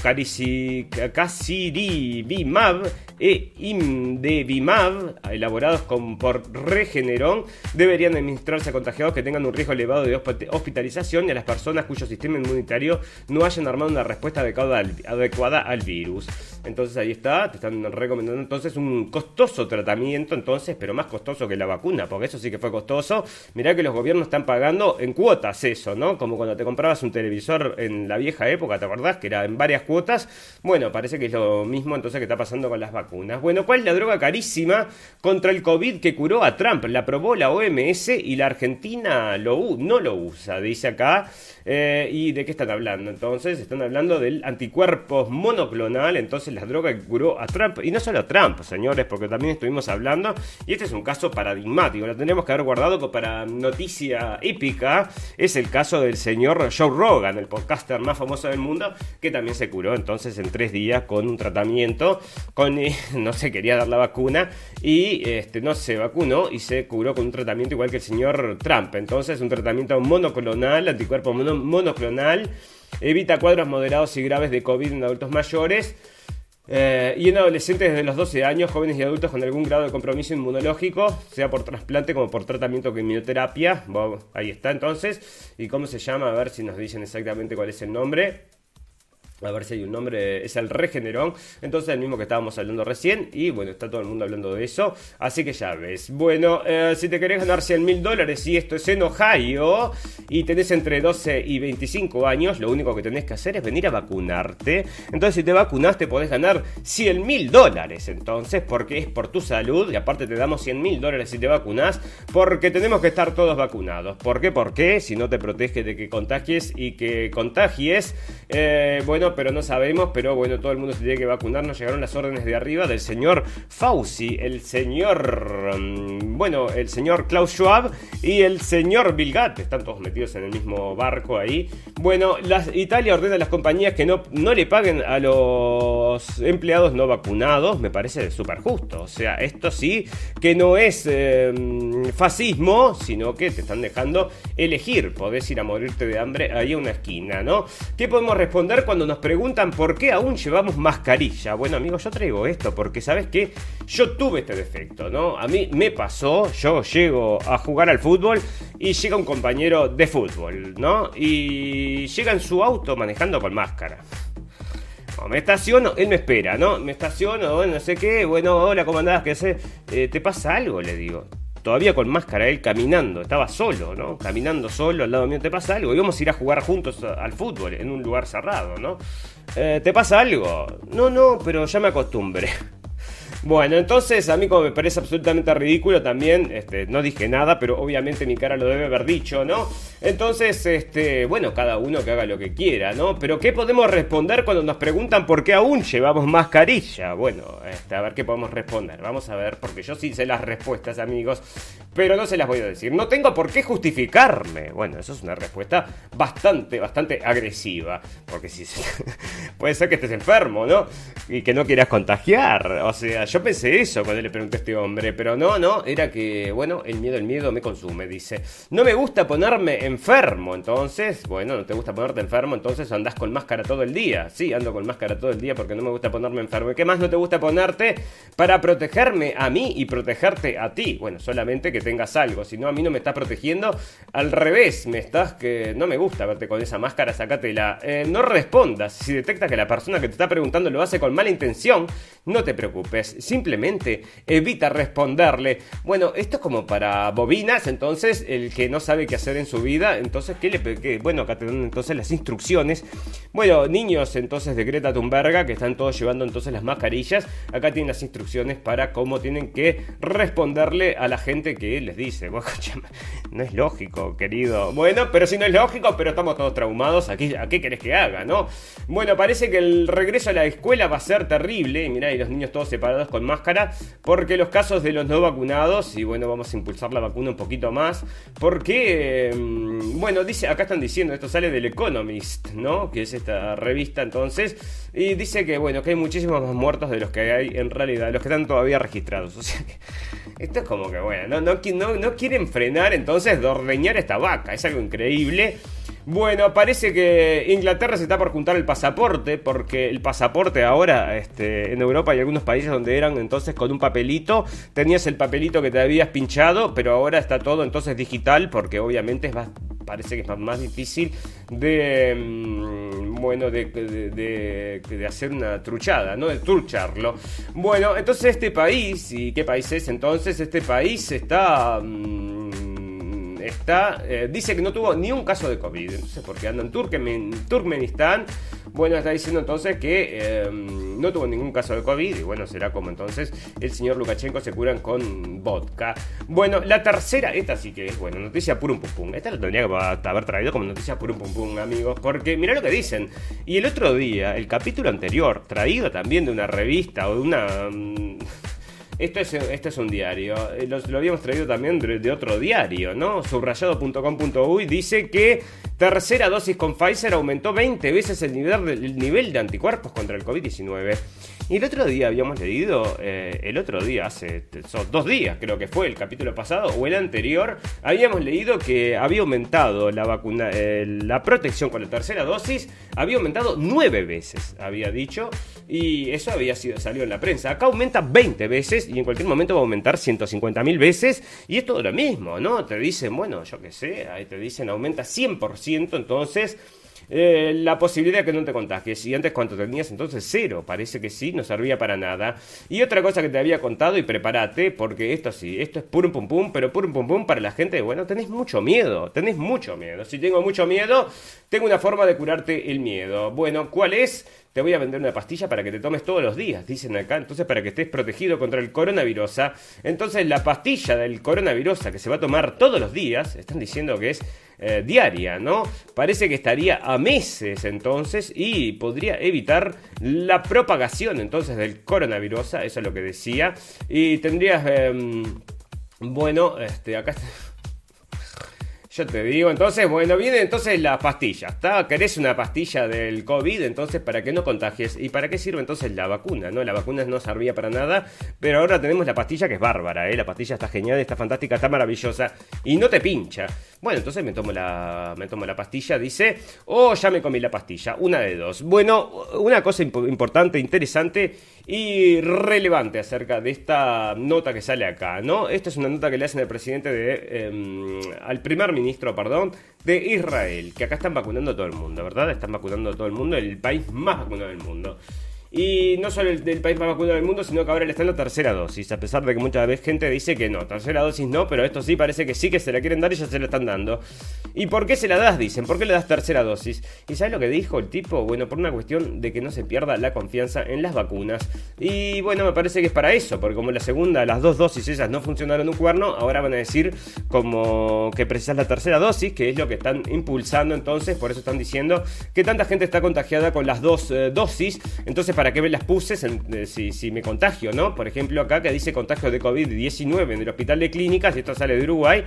Casirivimab e Imdevimab, elaborados con, por Regeneron, deberían administrarse a contagiados que tengan un riesgo elevado de hospitalización y a las personas cuyo sistema inmunitario no hayan armado una respuesta adecuada adecuada al virus. Entonces ahí está, te están recomendando entonces un costoso tratamiento, entonces, pero más costoso que la vacuna, porque eso sí que fue costoso. Mirá que los gobiernos están pagando en cuotas eso, ¿no? Como cuando te comprabas un televisor en la vieja época, ¿te acordás? Que era en varias cuotas. Bueno, parece que es lo mismo entonces que está pasando con las vacunas. Bueno, ¿cuál es la droga carísima contra el COVID que curó a Trump? La probó la OMS y la Argentina no lo usa, dice acá. Eh, ¿Y de qué están hablando? Entonces, están hablando del anticuerpos monoclonal, entonces la droga que curó a Trump, y no solo a Trump, señores, porque también estuvimos hablando, y este es un caso paradigmático, lo tenemos que haber guardado para noticia épica, es el caso del señor Joe Rogan, el podcaster más famoso del mundo, que también se curó entonces en tres días con un tratamiento, con, eh, <laughs> no se quería dar la vacuna, y este, no se vacunó y se curó con un tratamiento igual que el señor Trump, entonces un tratamiento monoclonal, anticuerpo monoclonal, evita cuadros moderados y graves de COVID en adultos mayores, eh, y en adolescentes desde los 12 años, jóvenes y adultos con algún grado de compromiso inmunológico, sea por trasplante como por tratamiento con quimioterapia. ahí está entonces. ¿Y cómo se llama? A ver si nos dicen exactamente cuál es el nombre. A ver si hay un nombre, es el Regeneron. Entonces, el mismo que estábamos hablando recién. Y bueno, está todo el mundo hablando de eso. Así que ya ves. Bueno, eh, si te querés ganar 100 mil dólares y esto es en Ohio y tenés entre 12 y 25 años, lo único que tenés que hacer es venir a vacunarte. Entonces, si te vacunaste, podés ganar 100 mil dólares. Entonces, porque es por tu salud y aparte te damos 100 mil dólares si te vacunas. Porque tenemos que estar todos vacunados. ¿Por qué? Porque si no te protege de que contagies y que contagies, eh, bueno pero no sabemos, pero bueno, todo el mundo se tiene que vacunar. Nos llegaron las órdenes de arriba del señor Fauci, el señor, mm, bueno, el señor Klaus Schwab y el señor Bill Gates. Están todos metidos en el mismo barco ahí. Bueno, Italia ordena a las compañías que no, no le paguen a los empleados no vacunados. Me parece súper justo. O sea, esto sí que no es em, fascismo, sino que te están dejando elegir. Podés ir a morirte de hambre ahí a una esquina, ¿no? ¿Qué podemos responder cuando nos preguntan por qué aún llevamos mascarilla. Bueno, amigos, yo traigo esto porque, ¿sabes qué? Yo tuve este defecto, ¿no? A mí me pasó, yo llego a jugar al fútbol y llega un compañero de fútbol, ¿no? Y llega en su auto manejando con máscara. me estaciono, él me espera, ¿no? Me estaciono, no sé qué, bueno, hola, ¿cómo andás? ¿Qué sé? Eh, ¿Te pasa algo? Le digo todavía con máscara, él caminando, estaba solo, ¿no? Caminando solo al lado mío, ¿te pasa algo? Íbamos a ir a jugar juntos al fútbol en un lugar cerrado, ¿no? Eh, ¿Te pasa algo? No, no, pero ya me acostumbré. Bueno, entonces a mí como me parece absolutamente ridículo también, este, no dije nada, pero obviamente mi cara lo debe haber dicho, ¿no? Entonces, este, bueno, cada uno que haga lo que quiera, ¿no? Pero ¿qué podemos responder cuando nos preguntan por qué aún llevamos mascarilla? Bueno, este, a ver qué podemos responder. Vamos a ver, porque yo sí sé las respuestas, amigos, pero no se las voy a decir. No tengo por qué justificarme. Bueno, eso es una respuesta bastante, bastante agresiva, porque si <laughs> puede ser que estés enfermo, ¿no? Y que no quieras contagiar, o sea, Yo pensé eso cuando le pregunté a este hombre, pero no, no, era que, bueno, el miedo, el miedo me consume, dice. No me gusta ponerme enfermo, entonces, bueno, no te gusta ponerte enfermo, entonces andás con máscara todo el día. Sí, ando con máscara todo el día porque no me gusta ponerme enfermo. ¿Y qué más no te gusta ponerte para protegerme a mí y protegerte a ti? Bueno, solamente que tengas algo, si no a mí no me estás protegiendo, al revés, me estás que no me gusta verte con esa máscara, sacátela. Eh, no respondas, si detecta que la persona que te está preguntando lo hace con mala intención, no te preocupes, simplemente evita responderle. Bueno, esto es como para bobinas, entonces el que no sabe qué hacer en su vida, entonces, ¿qué le qué? Bueno, acá te dan entonces las instrucciones. Bueno, niños entonces de Greta Thunberg, que están todos llevando entonces las mascarillas, acá tienen las instrucciones para cómo tienen que responderle a la gente que les dice. <laughs> no es lógico, querido. Bueno, pero si no es lógico, pero estamos todos traumados, aquí, ¿a qué querés que haga, no? Bueno, parece que el regreso a la escuela va a ser terrible, mirá, los niños todos separados con máscara, porque los casos de los no vacunados, y bueno, vamos a impulsar la vacuna un poquito más, porque, mm, bueno, dice, acá están diciendo, esto sale del Economist, ¿no? Que es esta revista entonces, y dice que, bueno, que hay muchísimos más muertos de los que hay en realidad, los que están todavía registrados, <laughs> o sea que, esto es como que, bueno, no, no, no quieren frenar entonces de ordeñar esta vaca, es algo increíble. Bueno, parece que Inglaterra se está por juntar el pasaporte, porque el pasaporte ahora este, en Europa hay algunos países donde eran entonces con un papelito, tenías el papelito que te habías pinchado, pero ahora está todo entonces digital, porque obviamente es más, parece que es más, difícil de, mm, bueno, de, de, hacer una truchada, ¿no? De trucharlo. Bueno, entonces este país, ¿y qué país es entonces? Este país está... Mm, está, eh, dice que no tuvo ni un caso de COVID, entonces porque anda en Turkmenistán, bueno, está diciendo entonces que em, no tuvo ningún caso de COVID y bueno, será como entonces el señor Lukashenko se curan con vodka. Bueno, la tercera, esta sí que es, bueno, noticia purum pum pum. Esta la tendría que haber traído como noticia purum pum pum, amigos, porque mira lo que dicen. Y el otro día, el capítulo anterior, traído también de una revista o de una... Mm, esto es, este es un diario. Eh, lo, lo habíamos traído también de, otro diario, ¿no? Subrayado.com.uy dice que tercera dosis con Pfizer aumentó 20 veces el nivel, el nivel de anticuerpos contra el COVID-19. Y el otro día habíamos leído, eh, el otro día, hace dos días creo que fue, el capítulo pasado o el anterior, habíamos leído que había aumentado la vacuna, la protección con la tercera dosis, había aumentado nueve veces, había dicho, y eso había sido, salió en la prensa. Acá aumenta 20 veces y en cualquier momento va a aumentar 150 mil veces, y es todo lo mismo, ¿no? Te dicen, bueno, yo qué sé, ahí te dicen aumenta 100%, entonces eh, la posibilidad de que no te contagies. Y antes, ¿cuánto tenías? Entonces, cero. Parece que sí, no servía para nada. Y otra cosa que te había contado, y prepárate, porque esto sí, esto es puro pum pum, pero puro pum pum para la gente. Bueno, tenés mucho miedo, tenés mucho miedo. Si tengo mucho miedo, tengo una forma de curarte el miedo. Bueno, ¿cuál es? Te voy a vender una pastilla para que te tomes todos los días, dicen acá, entonces para que estés protegido contra el coronavirus. Entonces la pastilla del coronavirus que se va a tomar todos los días, están diciendo que es eh, diaria, ¿no? Parece que estaría a meses entonces y podría evitar la propagación entonces del coronavirus, eso es lo que decía, y tendrías, em, bueno, este, acá... Yo te digo, entonces, bueno, viene entonces la pastilla, ¿está? ¿Querés una pastilla del COVID? Entonces, para que no contagies. ¿Y para qué sirve entonces la vacuna? ¿No? La vacuna no servía para nada, pero ahora tenemos la pastilla que es bárbara, ¿eh? La pastilla está genial, está fantástica, está maravillosa y no te pincha. Bueno, entonces me tomo la, me tomo la pastilla, dice, oh, ya me comí la pastilla, una de dos. Bueno, una cosa importante, interesante y relevante acerca de esta nota que sale acá, ¿no? Esta es una nota que le hacen al presidente de, em, al primer ministro, perdón, de Israel, que acá están vacunando a todo el mundo, ¿verdad? Están vacunando a todo el mundo, el país más vacunado del mundo. Y no solo el del país más vacunado del mundo, sino que ahora le está en la tercera dosis. A pesar de que muchas veces gente dice que no, tercera dosis no, pero esto sí parece que sí que se la quieren dar y ya se la están dando. ¿Y por qué se la das? Dicen, ¿por qué le das tercera dosis? ¿Y sabes lo que dijo el tipo? Bueno, por una cuestión de que no se pierda la confianza en las vacunas. Y bueno, me parece que es para eso, porque como la segunda, las dos dosis esas no funcionaron un cuerno, ahora van a decir como que precisas la tercera dosis, que es lo que están impulsando entonces, por eso están diciendo que tanta gente está contagiada con las dos eh, dosis. Entonces, para qué me las puse si, me contagio, ¿no? Por ejemplo, acá que dice contagio de COVID-19 en el hospital de clínicas, y esto sale de Uruguay,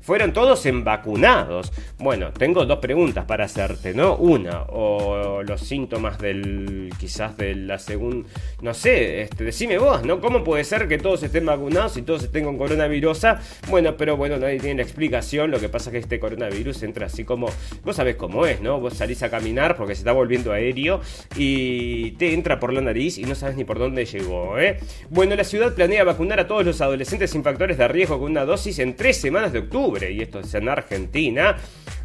fueron todos en vacunados. Bueno, tengo dos preguntas para hacerte, ¿no? Una, o los síntomas del, quizás de la segunda, no sé, este, decime vos, ¿no? ¿Cómo puede ser que todos estén vacunados y todos estén con coronavirus? Bueno, pero bueno, nadie tiene la explicación, lo que pasa es que este coronavirus entra así como, vos sabés cómo es, ¿no? Vos salís a caminar porque se está volviendo aéreo y te entra por la nariz y no sabes ni por dónde llegó, ¿eh? Bueno, la ciudad planea vacunar a todos los adolescentes sin factores de riesgo con una dosis en tres semanas de octubre, y esto es en Argentina.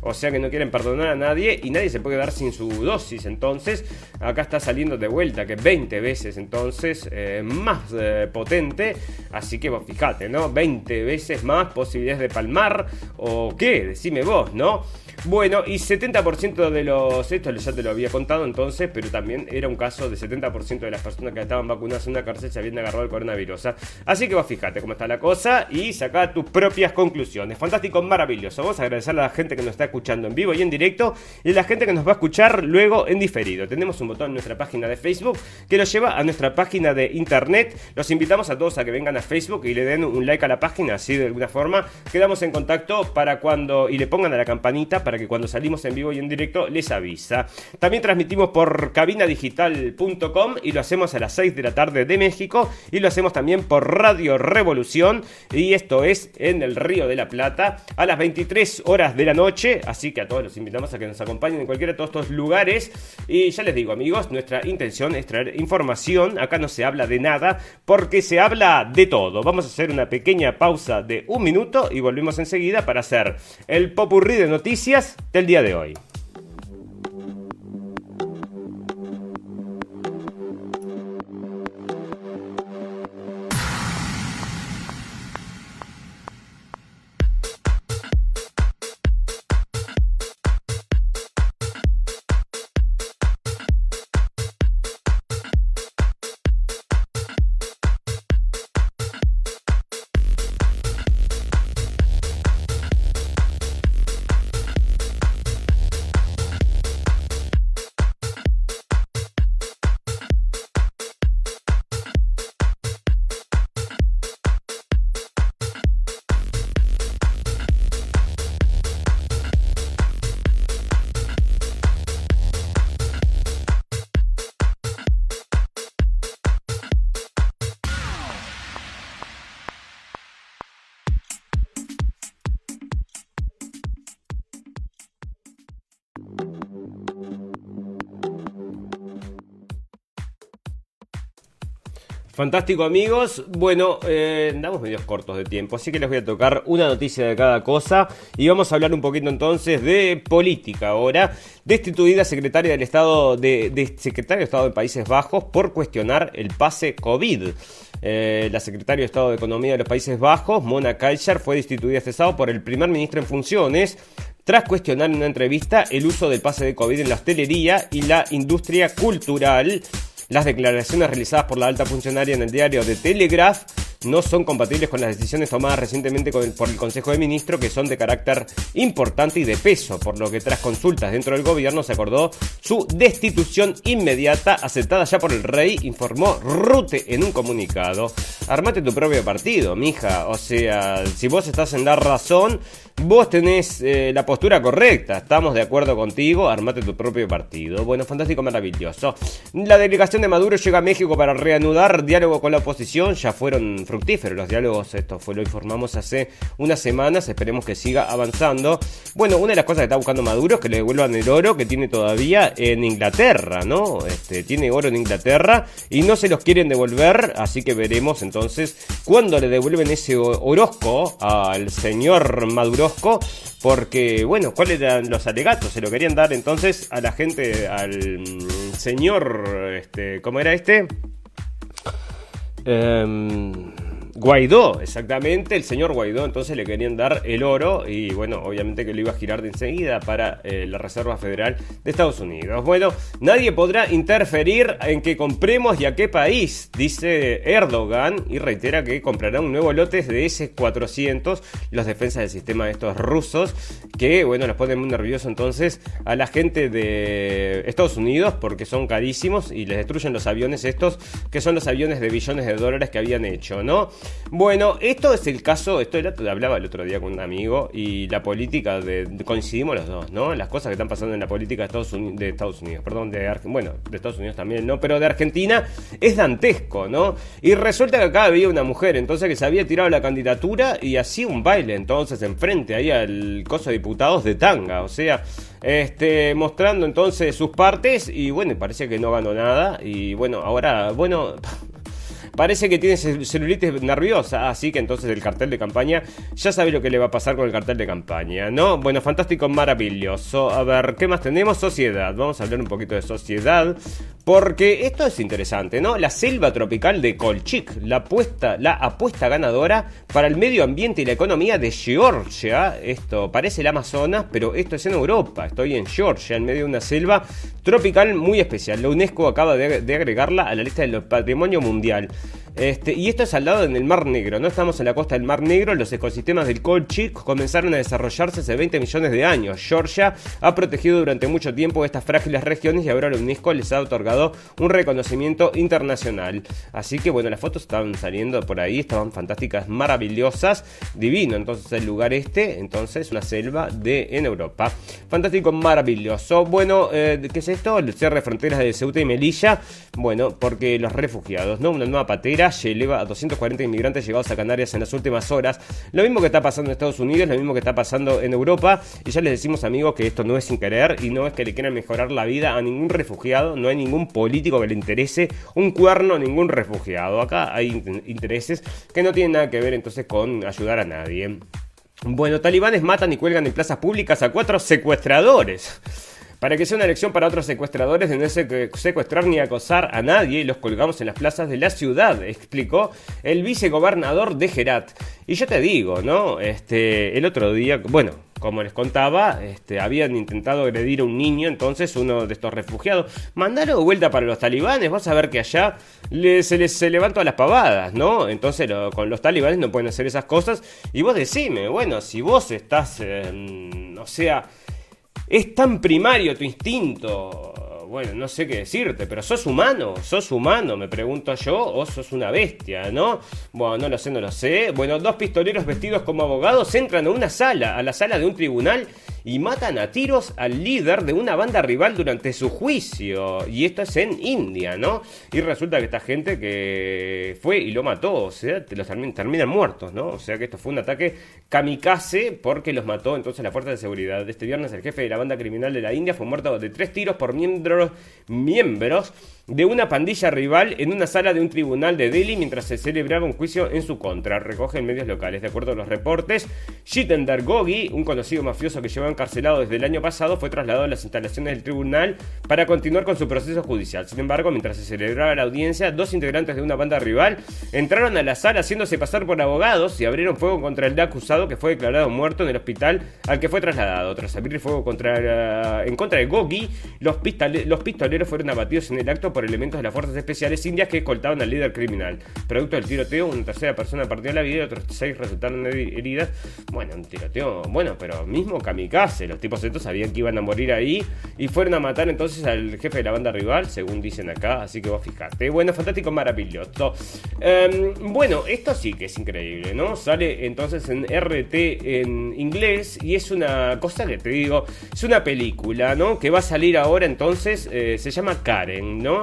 O sea que no quieren perdonar a nadie y nadie se puede dar sin su dosis. Entonces, acá está saliendo de vuelta que 20 veces entonces eh, más eh, potente. Así que vos fijate, ¿no? 20 veces más posibilidades de palmar. ¿O qué? Decime vos, ¿no? Bueno, y 70% de los. Esto ya te lo había contado entonces, pero también era un caso de 70% de las personas que estaban vacunadas en una cárcel se habían agarrado el coronavirus. ¿ah? Así que vos fíjate cómo está la cosa y saca tus propias conclusiones. Fantástico, maravilloso. Vamos a agradecer a la gente que nos está escuchando en vivo y en directo y la gente que nos va a escuchar luego en diferido. Tenemos un botón en nuestra página de Facebook que nos lleva a nuestra página de internet. Los invitamos a todos a que vengan a Facebook y le den un like a la página, así de alguna forma quedamos en contacto para cuando y le pongan a la campanita para que cuando salimos en vivo y en directo les avisa. También transmitimos por cabinadigital.com y lo hacemos a las 6 de la tarde de México y lo hacemos también por Radio Revolución y esto es en el Río de la Plata a las 23 horas de la noche, así que a todos los invitamos a que nos acompañen en cualquiera de todos estos lugares y ya les digo amigos, nuestra intención es traer información, acá no se habla de nada porque se habla de todo. Vamos a hacer una pequeña pausa de un minuto y volvemos enseguida para hacer el popurrí de noticias del día de hoy. Fantástico amigos, bueno, eh, andamos medios cortos de tiempo, así que les voy a tocar una noticia de cada cosa y vamos a hablar un poquito entonces de política ahora. Destituida secretaria del Estado de, secretario Estado de Países Bajos por cuestionar el pase COVID. Eh, la secretaria de Estado de Economía de los Países Bajos, Mona Kaiser, fue destituida este sábado por el primer ministro en funciones tras cuestionar en una entrevista el uso del pase de COVID en la hostelería y la industria cultural. Las declaraciones realizadas por la alta funcionaria en el diario de Telegraph no son compatibles con las decisiones tomadas recientemente por el Consejo de Ministros que son de carácter importante y de peso, por lo que tras consultas dentro del gobierno se acordó su destitución inmediata aceptada ya por el rey, informó Rute en un comunicado. Armate tu propio partido, mija, o sea, si vos estás en dar razón, vos tenés eh, la postura correcta, estamos de acuerdo contigo, armate tu propio partido. Bueno, fantástico, maravilloso. La delegación de Maduro llega a México para reanudar diálogo con la oposición, ya fueron fructíferos los diálogos, esto fue lo informamos hace unas semanas, esperemos que siga avanzando. Bueno, una de las cosas que está buscando Maduro es que le devuelvan el oro que tiene todavía en Inglaterra, ¿no? Este, tiene oro en Inglaterra y no se los quieren devolver, así que veremos entonces cuándo le devuelven ese Orozco al señor Maduro porque, bueno, ¿cuáles eran los alegatos? Se lo querían dar entonces a la gente, al mm, señor, este, ¿cómo era este? Eh, Guaidó, exactamente, el señor Guaidó, entonces le querían dar el oro y bueno, obviamente que lo iba a girar de enseguida para eh, la Reserva Federal de Estados Unidos. Bueno, nadie podrá interferir en que compremos y a qué país, dice Erdogan y reitera que comprará un nuevo lote de S-400, los defensas del sistema de estos rusos, que bueno, nos ponen muy nerviosos entonces a la gente de Estados Unidos porque son carísimos y les destruyen los aviones estos, que son los aviones de billones de dólares que habían hecho, ¿no? Bueno, esto es el caso, esto era, hablaba el otro día con un amigo y la política de, coincidimos los dos, ¿no? Las cosas que están pasando en la política de Estados Unidos, de Estados Unidos perdón, de bueno, de Estados Unidos también, ¿no? Pero de Argentina es dantesco, ¿no? Y resulta que acá había una mujer, entonces que se había tirado la candidatura y hacía un baile, entonces, enfrente ahí al coso de diputados de tanga, o sea, este, mostrando entonces sus partes y bueno, parece que no ganó nada y bueno, ahora, bueno, Parece que tiene celulitis nerviosa, así que entonces el cartel de campaña ya sabe lo que le va a pasar con el cartel de campaña, ¿no? Bueno, fantástico, maravilloso. A ver, ¿qué más tenemos? Sociedad. Vamos a hablar un poquito de sociedad. Porque esto es interesante, ¿no? La selva tropical de Colchic, la apuesta, la apuesta ganadora para el medio ambiente y la economía de Georgia. Esto parece el Amazonas, pero esto es en Europa. Estoy en Georgia, en medio de una selva tropical muy especial. La UNESCO acaba de, de agregarla a la lista del patrimonio mundial. Este, y esto es al lado en el Mar Negro, no estamos en la costa del Mar Negro, los ecosistemas del Colchic comenzaron a desarrollarse hace 20 millones de años. Georgia ha protegido durante mucho tiempo estas frágiles regiones y ahora la UNESCO les ha otorgado un reconocimiento internacional. Así que bueno, las fotos estaban saliendo por ahí, estaban fantásticas, maravillosas, divino. Entonces el lugar este, entonces una selva de en Europa. Fantástico, maravilloso. Bueno, eh, ¿qué es esto? El cierre de fronteras de Ceuta y Melilla. Bueno, porque los refugiados, ¿no? Una nueva patera se eleva a 240 inmigrantes llegados a Canarias en las últimas horas. Lo mismo que está pasando en Estados Unidos, lo mismo que está pasando en Europa. Y ya les decimos, amigos, que esto no es sin querer y no es que le quieran mejorar la vida a ningún refugiado. No hay ningún político que le interese un cuerno a ningún refugiado. Acá hay intereses que no tienen nada que ver entonces con ayudar a nadie. Bueno, talibanes matan y cuelgan en plazas públicas a cuatro secuestradores. Para que sea una elección para otros secuestradores de no secuestrar ni acosar a nadie, los colgamos en las plazas de la ciudad, explicó el vicegobernador de Gerat. Y yo te digo, ¿no? Este, el otro día, bueno, como les contaba, este, habían intentado agredir a un niño, entonces uno de estos refugiados, mandaron vuelta para los talibanes, vas a ver que allá se les se levantan las pavadas, ¿no? Entonces con los talibanes no pueden hacer esas cosas. Y vos decime, bueno, si vos estás, o sea, es tan primario tu instinto. Bueno, no sé qué decirte, pero sos humano, sos humano, me pregunto yo, o sos una bestia, ¿no? Bueno, no lo sé, no lo sé. Bueno, dos pistoleros vestidos como abogados entran a una sala, a la sala de un tribunal y matan a tiros al líder de una banda rival durante su juicio. Y esto es en India, ¿no? Y resulta que esta gente que fue y lo mató, o sea, los terminan, muertos, ¿no? O sea que esto fue un ataque kamikaze porque los mató entonces la fuerza de seguridad. Este viernes el jefe de la banda criminal de la India fue muerto de tres tiros por miembros, miembros de una pandilla rival en una sala de un tribunal de Delhi mientras se celebraba un juicio en su contra, recogen medios locales. De acuerdo a los reportes, Jitender Gogi, un conocido mafioso que llevaba encarcelado desde el año pasado, fue trasladado a las instalaciones del tribunal para continuar con su proceso judicial. Sin embargo, mientras se celebraba la audiencia, dos integrantes de una banda rival entraron a la sala haciéndose pasar por abogados y abrieron fuego contra el acusado que fue declarado muerto en el hospital al que fue trasladado. Tras abrir fuego contra, en contra de Gogi, los, los pistoleros fueron abatidos en el acto por elementos de las fuerzas especiales indias que escoltaban al líder criminal. Producto del tiroteo, una tercera persona perdió la vida y otros seis resultaron heridas. Bueno, un tiroteo, bueno, pero mismo kamikaze. Los tipos estos sabían que iban a morir ahí y fueron a matar entonces al jefe de la banda rival, según dicen acá. Así que vos fijate. Bueno, fantástico, maravilloso. Em, bueno, esto sí que es increíble, ¿no? Sale entonces en RT en inglés y es una cosa que te digo, es una película, ¿no? Que va a salir ahora entonces, eh, se llama Karen, ¿no?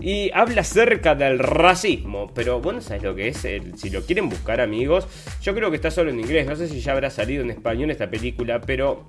y habla acerca del racismo. Pero bueno, ¿sabes lo que es? si lo quieren buscar, amigos, yo creo que está solo en inglés. No sé si ya habrá salido en español esta película, pero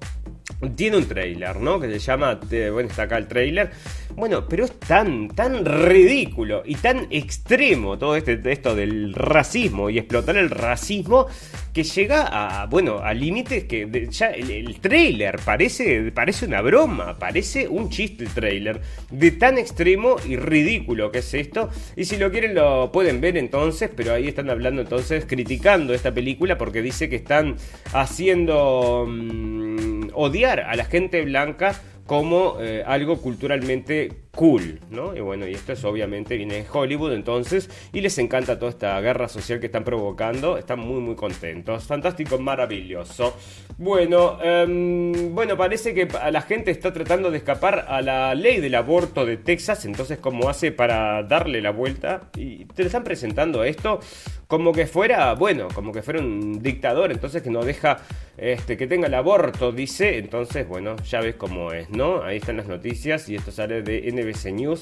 tiene un trailer, ¿no? Que se llama, bueno, está acá el trailer. Bueno, pero es tan, tan ridículo y tan extremo todo este, esto del racismo y explotar el racismo que llega a, bueno, a límites que ya el, trailer parece, parece una broma, parece un chiste el trailer, de tan extremo y ridículo que es esto. Y si lo quieren lo pueden ver entonces, pero ahí están hablando entonces, criticando esta película porque dice que están haciendo mm, odiar a la gente blanca como eh, algo culturalmente cool, ¿no? Y bueno, y esto es obviamente viene de Hollywood entonces, y les encanta toda esta guerra social que están provocando, están muy muy contentos, fantástico, maravilloso. Bueno, em, bueno, parece que la gente está tratando de escapar a la ley del aborto de Texas, entonces ¿cómo hace para darle la vuelta? Y te están presentando esto como que fuera, bueno, como que fuera un dictador, entonces que no deja este, que tenga el aborto, dice. Entonces, bueno, ya ves cómo es, ¿no? Ahí están las noticias y esto sale de NBC News.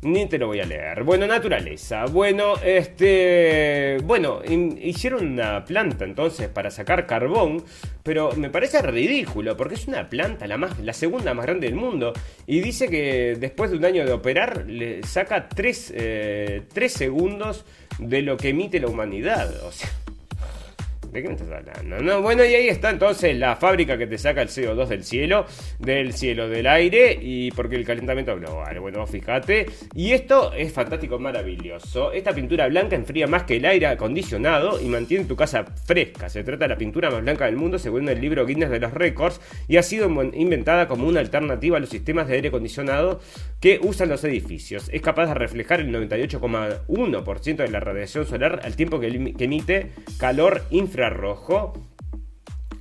Ni te lo voy a leer. Bueno, naturaleza. Bueno, este. Bueno, hicieron una planta entonces para sacar carbón. Pero me parece ridículo. Porque es una planta, la, más, la segunda más grande del mundo. Y dice que después de un año de operar, le saca 3 eh, segundos de lo que emite la humanidad. O sea. ¿De qué me estás hablando? No, bueno, y ahí está entonces la fábrica que te saca el CO2 del cielo, del cielo, del aire, y porque el calentamiento global. Bueno, fíjate. Y esto es fantástico, maravilloso. Esta pintura blanca enfría más que el aire acondicionado y mantiene tu casa fresca. Se trata de la pintura más blanca del mundo según el libro Guinness de los Récords y ha sido inventada como una alternativa a los sistemas de aire acondicionado que usan los edificios. Es capaz de reflejar el 98,1% de la radiación solar al tiempo que emite calor infrarrojo. rojo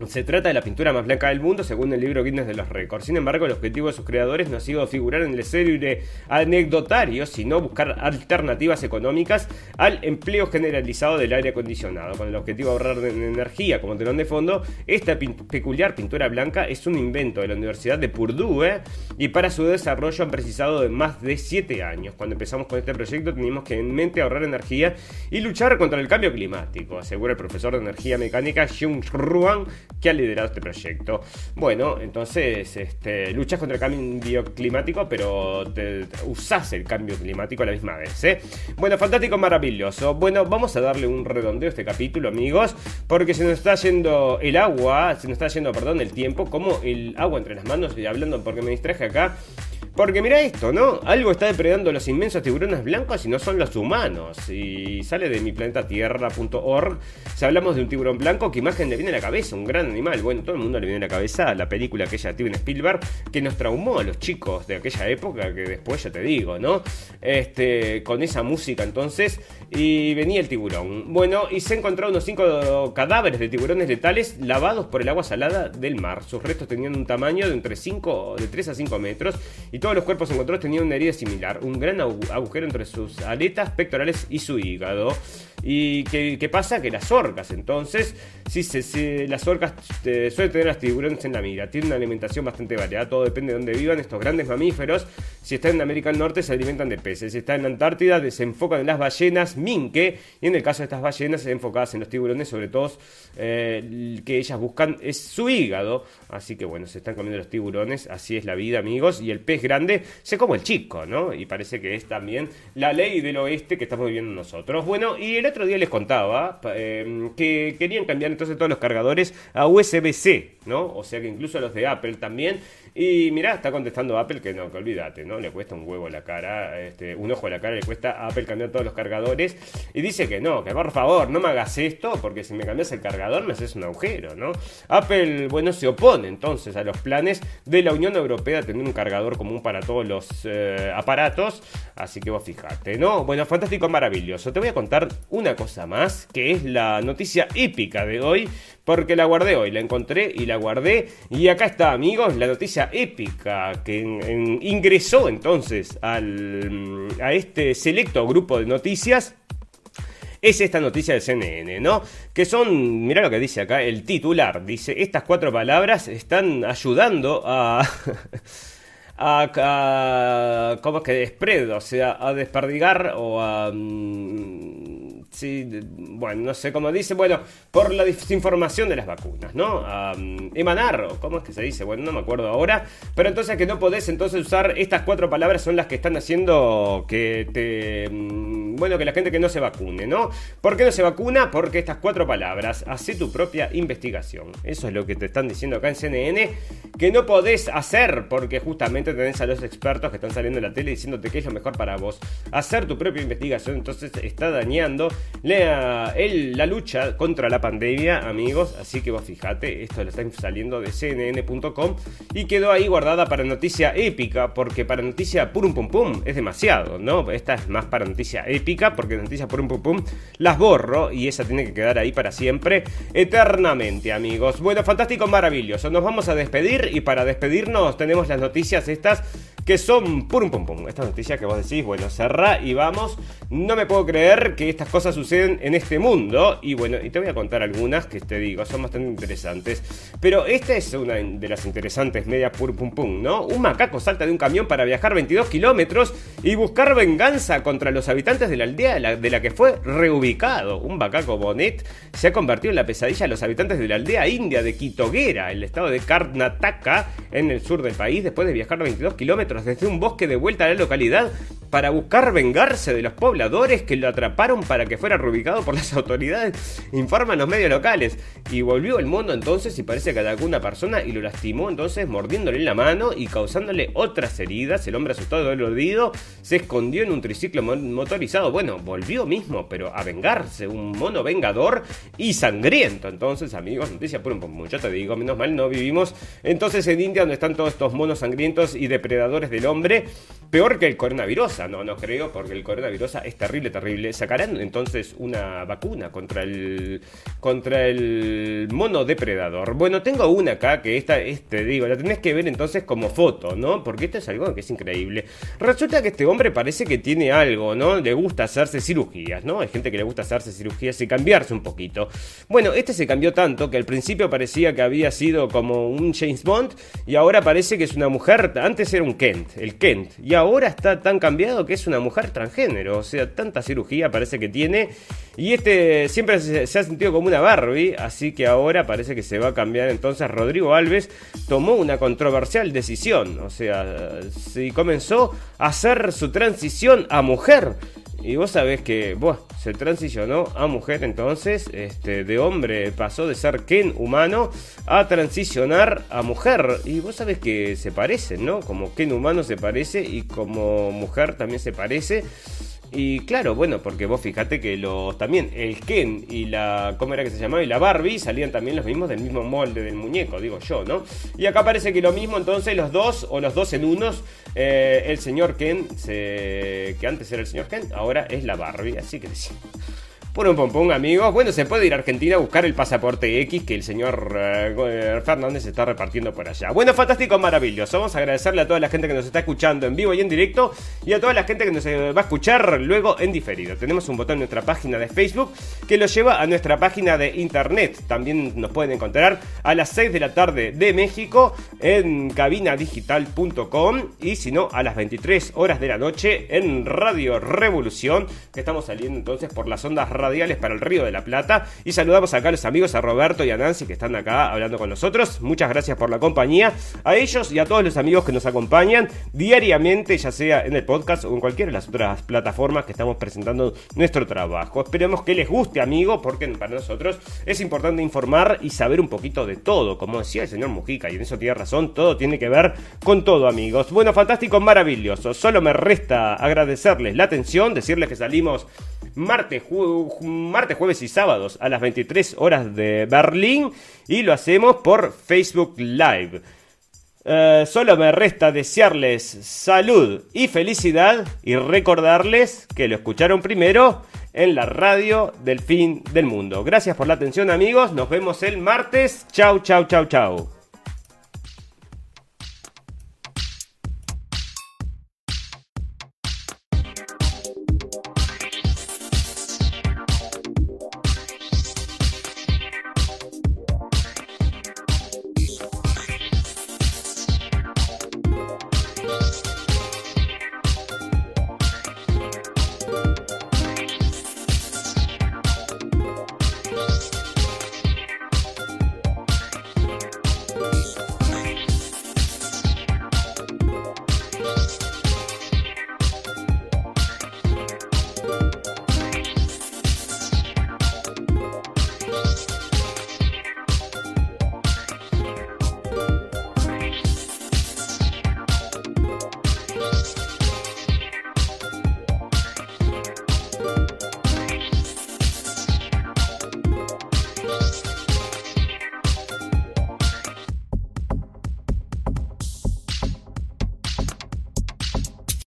se trata de la pintura más blanca del mundo según el libro Guinness de los Récords. Sin embargo, el objetivo de sus creadores no ha sido figurar en el célebre anecdotario, sino buscar alternativas económicas al empleo generalizado del aire acondicionado. Con el objetivo de ahorrar energía como telón de fondo, esta peculiar pintura blanca es un invento de la Universidad de Purdue y para su desarrollo han precisado de más de 7 años. Cuando empezamos con este proyecto teníamos que en mente ahorrar energía y luchar contra el cambio climático, asegura el profesor de energía mecánica Xiong Ruan que ha liderado este proyecto. Bueno, entonces este, luchas contra el cambio climático, pero te, usás el cambio climático a la misma vez. ¿eh? Bueno, fantástico, maravilloso. Bueno, vamos a darle un redondeo a este capítulo, amigos, porque se nos está yendo el agua, se nos está yendo, perdón, el tiempo, como el agua entre las manos, y hablando porque me distraje acá. Porque mira esto, ¿no? Algo está depredando los inmensos tiburones blancos y no son los humanos. Y sale de mi planeta tierra.org. Si hablamos de un tiburón blanco, ¿qué imagen le viene a la cabeza? Un gran animal. Bueno, todo el mundo le viene a la cabeza la película aquella de Steven Spielberg que nos traumó a los chicos de aquella época, que después ya te digo, ¿no? Este, con esa música entonces. Y venía el tiburón. Bueno, y se encontraron unos cinco cadáveres de tiburones letales lavados por el agua salada del mar. Sus restos tenían un tamaño de entre 5, de 3 a 5 metros. Todos los cuerpos encontrados tenían una herida similar, un gran agujero entre sus aletas pectorales y su hígado. ¿Y qué, pasa? Que las orcas, entonces, si, se, las orcas eh, suelen tener a los tiburones en la mira, tienen una alimentación bastante variada, todo depende de dónde vivan estos grandes mamíferos. Si están en América del Norte se alimentan de peces, si están en Antártida se enfocan en las ballenas minke, y en el caso de estas ballenas se enfocadas en los tiburones, sobre todo eh, que ellas buscan es su hígado. Así que bueno, se están comiendo los tiburones, así es la vida, amigos, y el pez grande se come el chico, ¿no? Y parece que es también la ley del oeste que estamos viviendo nosotros. Bueno, y el otro día les contaba em, que querían cambiar entonces todos los cargadores a USB-C, ¿no? O sea que incluso los de Apple también. Y mirá, está contestando Apple que no, que olvídate, ¿no? Le cuesta un huevo la cara, este, un ojo a la cara, le cuesta a Apple cambiar todos los cargadores. Y dice que no, que por favor, no me hagas esto, porque si me cambias el cargador me haces un agujero, ¿no? Apple, bueno, se opone entonces a los planes de la Unión Europea tener un cargador común para todos los eh, aparatos. Así que vos fijate, ¿no? Bueno, fantástico, maravilloso. Te voy a contar una cosa más, que es la noticia épica de hoy, porque la guardé hoy, la encontré y la guardé. Y acá está, amigos, la noticia épica que ingresó entonces al, a este selecto grupo de noticias es esta noticia del CNN, ¿no? Que son, mira lo que dice acá, el titular, dice, estas cuatro palabras están ayudando a... <laughs> a, ¿cómo es que? Spread, o sea, a desperdigar o a... Mm, sí, bueno, no sé cómo dice, bueno, por la desinformación de las vacunas, ¿no? emanar, o cómo es que se dice, bueno, no me acuerdo ahora, pero entonces que no podés entonces usar estas cuatro palabras son las que están haciendo que te, mm, bueno, que la gente que no se vacune, ¿no? ¿Por qué no se vacuna? Porque estas cuatro palabras, hace tu propia investigación, eso es lo que te están diciendo acá en CNN, que no podés hacer porque justamente tenés a los expertos que están saliendo en la tele diciéndote que es lo mejor para vos, hacer tu propia investigación, entonces está dañando Lea el, la lucha contra la pandemia, amigos. Así que vos fijate, esto lo está saliendo de cnn.com y quedó ahí guardada para noticia épica, porque para noticia purum pum pum es demasiado, ¿no? Esta es más para noticia épica, porque noticias purum pum pum las borro y esa tiene que quedar ahí para siempre, eternamente, amigos. Bueno, fantástico, maravilloso. Nos vamos a despedir y para despedirnos tenemos las noticias estas que son pum pum pum. Esta noticia que vos decís, bueno, cerrá y vamos. No me puedo creer que estas cosas suceden en este mundo. Y bueno, y te voy a contar algunas que te digo, son bastante interesantes. Pero esta es una de las interesantes medias pum pum pum, ¿no? Un macaco salta de un camión para viajar 22 kilómetros y buscar venganza contra los habitantes de la aldea de la, que fue reubicado. Un macaco bonet se ha convertido en la pesadilla de los habitantes de la aldea india de Kitoguera, el estado de Karnataka, en el sur del país, después de viajar 22 kilómetros desde un bosque de vuelta a la localidad para buscar vengarse de los pobladores que lo atraparon para que fuera reubicado por las <laughs> autoridades, informan los medios locales. Y volvió el mundo entonces y parece que atacó una persona y lo lastimó entonces mordiéndole la mano y causándole otras heridas. El hombre asustado y dolorido se escondió en un triciclo motorizado. Bueno, volvió mismo, pero a vengarse, un mono vengador y sangriento. Entonces, amigos, noticia por un yo te digo, menos mal no vivimos entonces en India donde están todos estos monos sangrientos y depredadores del hombre, peor que el coronavirus no, no creo, porque el coronavirus es terrible, terrible. Sacarán entonces una vacuna contra el contra el mono depredador. Bueno, tengo una acá que esta, este, digo, la tenés que ver entonces como foto, ¿no? Porque esto es algo que es increíble. Resulta que este hombre parece que tiene algo, ¿no? Le gusta hacerse cirugías, ¿no? Hay gente que le gusta hacerse cirugías y cambiarse un poquito. Bueno, este se cambió tanto que al principio parecía que había sido como un James Bond y ahora parece que es una mujer. Antes era un Kent, el Kent, y ahora está tan cambiado que es una mujer transgénero. O sea, tanta cirugía parece que tiene. Y este siempre se, ha sentido como una Barbie. Así que ahora parece que se va a cambiar. Entonces Rodrigo Alves tomó una controversial decisión. O sea, si comenzó a hacer su transición a mujer. Y vos sabés que, bueno, se transicionó a mujer entonces, este, de hombre pasó de ser Ken humano a transicionar a mujer. Y vos sabés que se parecen, ¿no? Como Ken humano se parece y como mujer también se parece. Y claro, bueno, porque vos fijate que los también el Ken y la ¿cómo era que se llamaba? y la Barbie salían también los mismos del mismo molde del muñeco, digo yo, ¿no? Y acá parece que lo mismo, entonces los dos o los dos en unos, eh, el señor Ken que antes era el señor Ken, ahora es la Barbie, así que decimos por un pompón, amigos. Bueno, se puede ir a Argentina a buscar el pasaporte X que el señor eh, Fernández está repartiendo por allá. Bueno, fantástico, maravilloso. Vamos a agradecerle a toda la gente que nos está escuchando en vivo y en directo y a toda la gente que nos eh, va a escuchar luego en diferido. Tenemos un botón en nuestra página de Facebook que lo lleva a nuestra página de internet. También nos pueden encontrar a las 6 de la tarde de México en cabinadigital.com y si no, a las 23 horas de la noche en Radio Revolución, que estamos saliendo entonces por las ondas radio radiales para el Río de la Plata. Y saludamos acá a los amigos, a Roberto y a Nancy que están acá hablando con nosotros. Muchas gracias por la compañía. A ellos y a todos los amigos que nos acompañan diariamente, ya sea en el podcast o en cualquiera de las otras plataformas que estamos presentando nuestro trabajo. Esperemos que les guste, amigo, porque para nosotros es importante informar y saber un poquito de todo. Como decía el señor Mujica, y en eso tiene razón, todo tiene que ver con todo, amigos. Bueno, fantástico, maravilloso. Solo me resta agradecerles la atención, decirles que salimos martes, jueves y sábados a las 23 horas de Berlín y lo hacemos por Facebook Live. Eh, solo me resta desearles salud y felicidad y recordarles que lo escucharon primero en la radio del fin del mundo. Gracias por la atención amigos, nos vemos el martes. Chau, chau, chau, chau.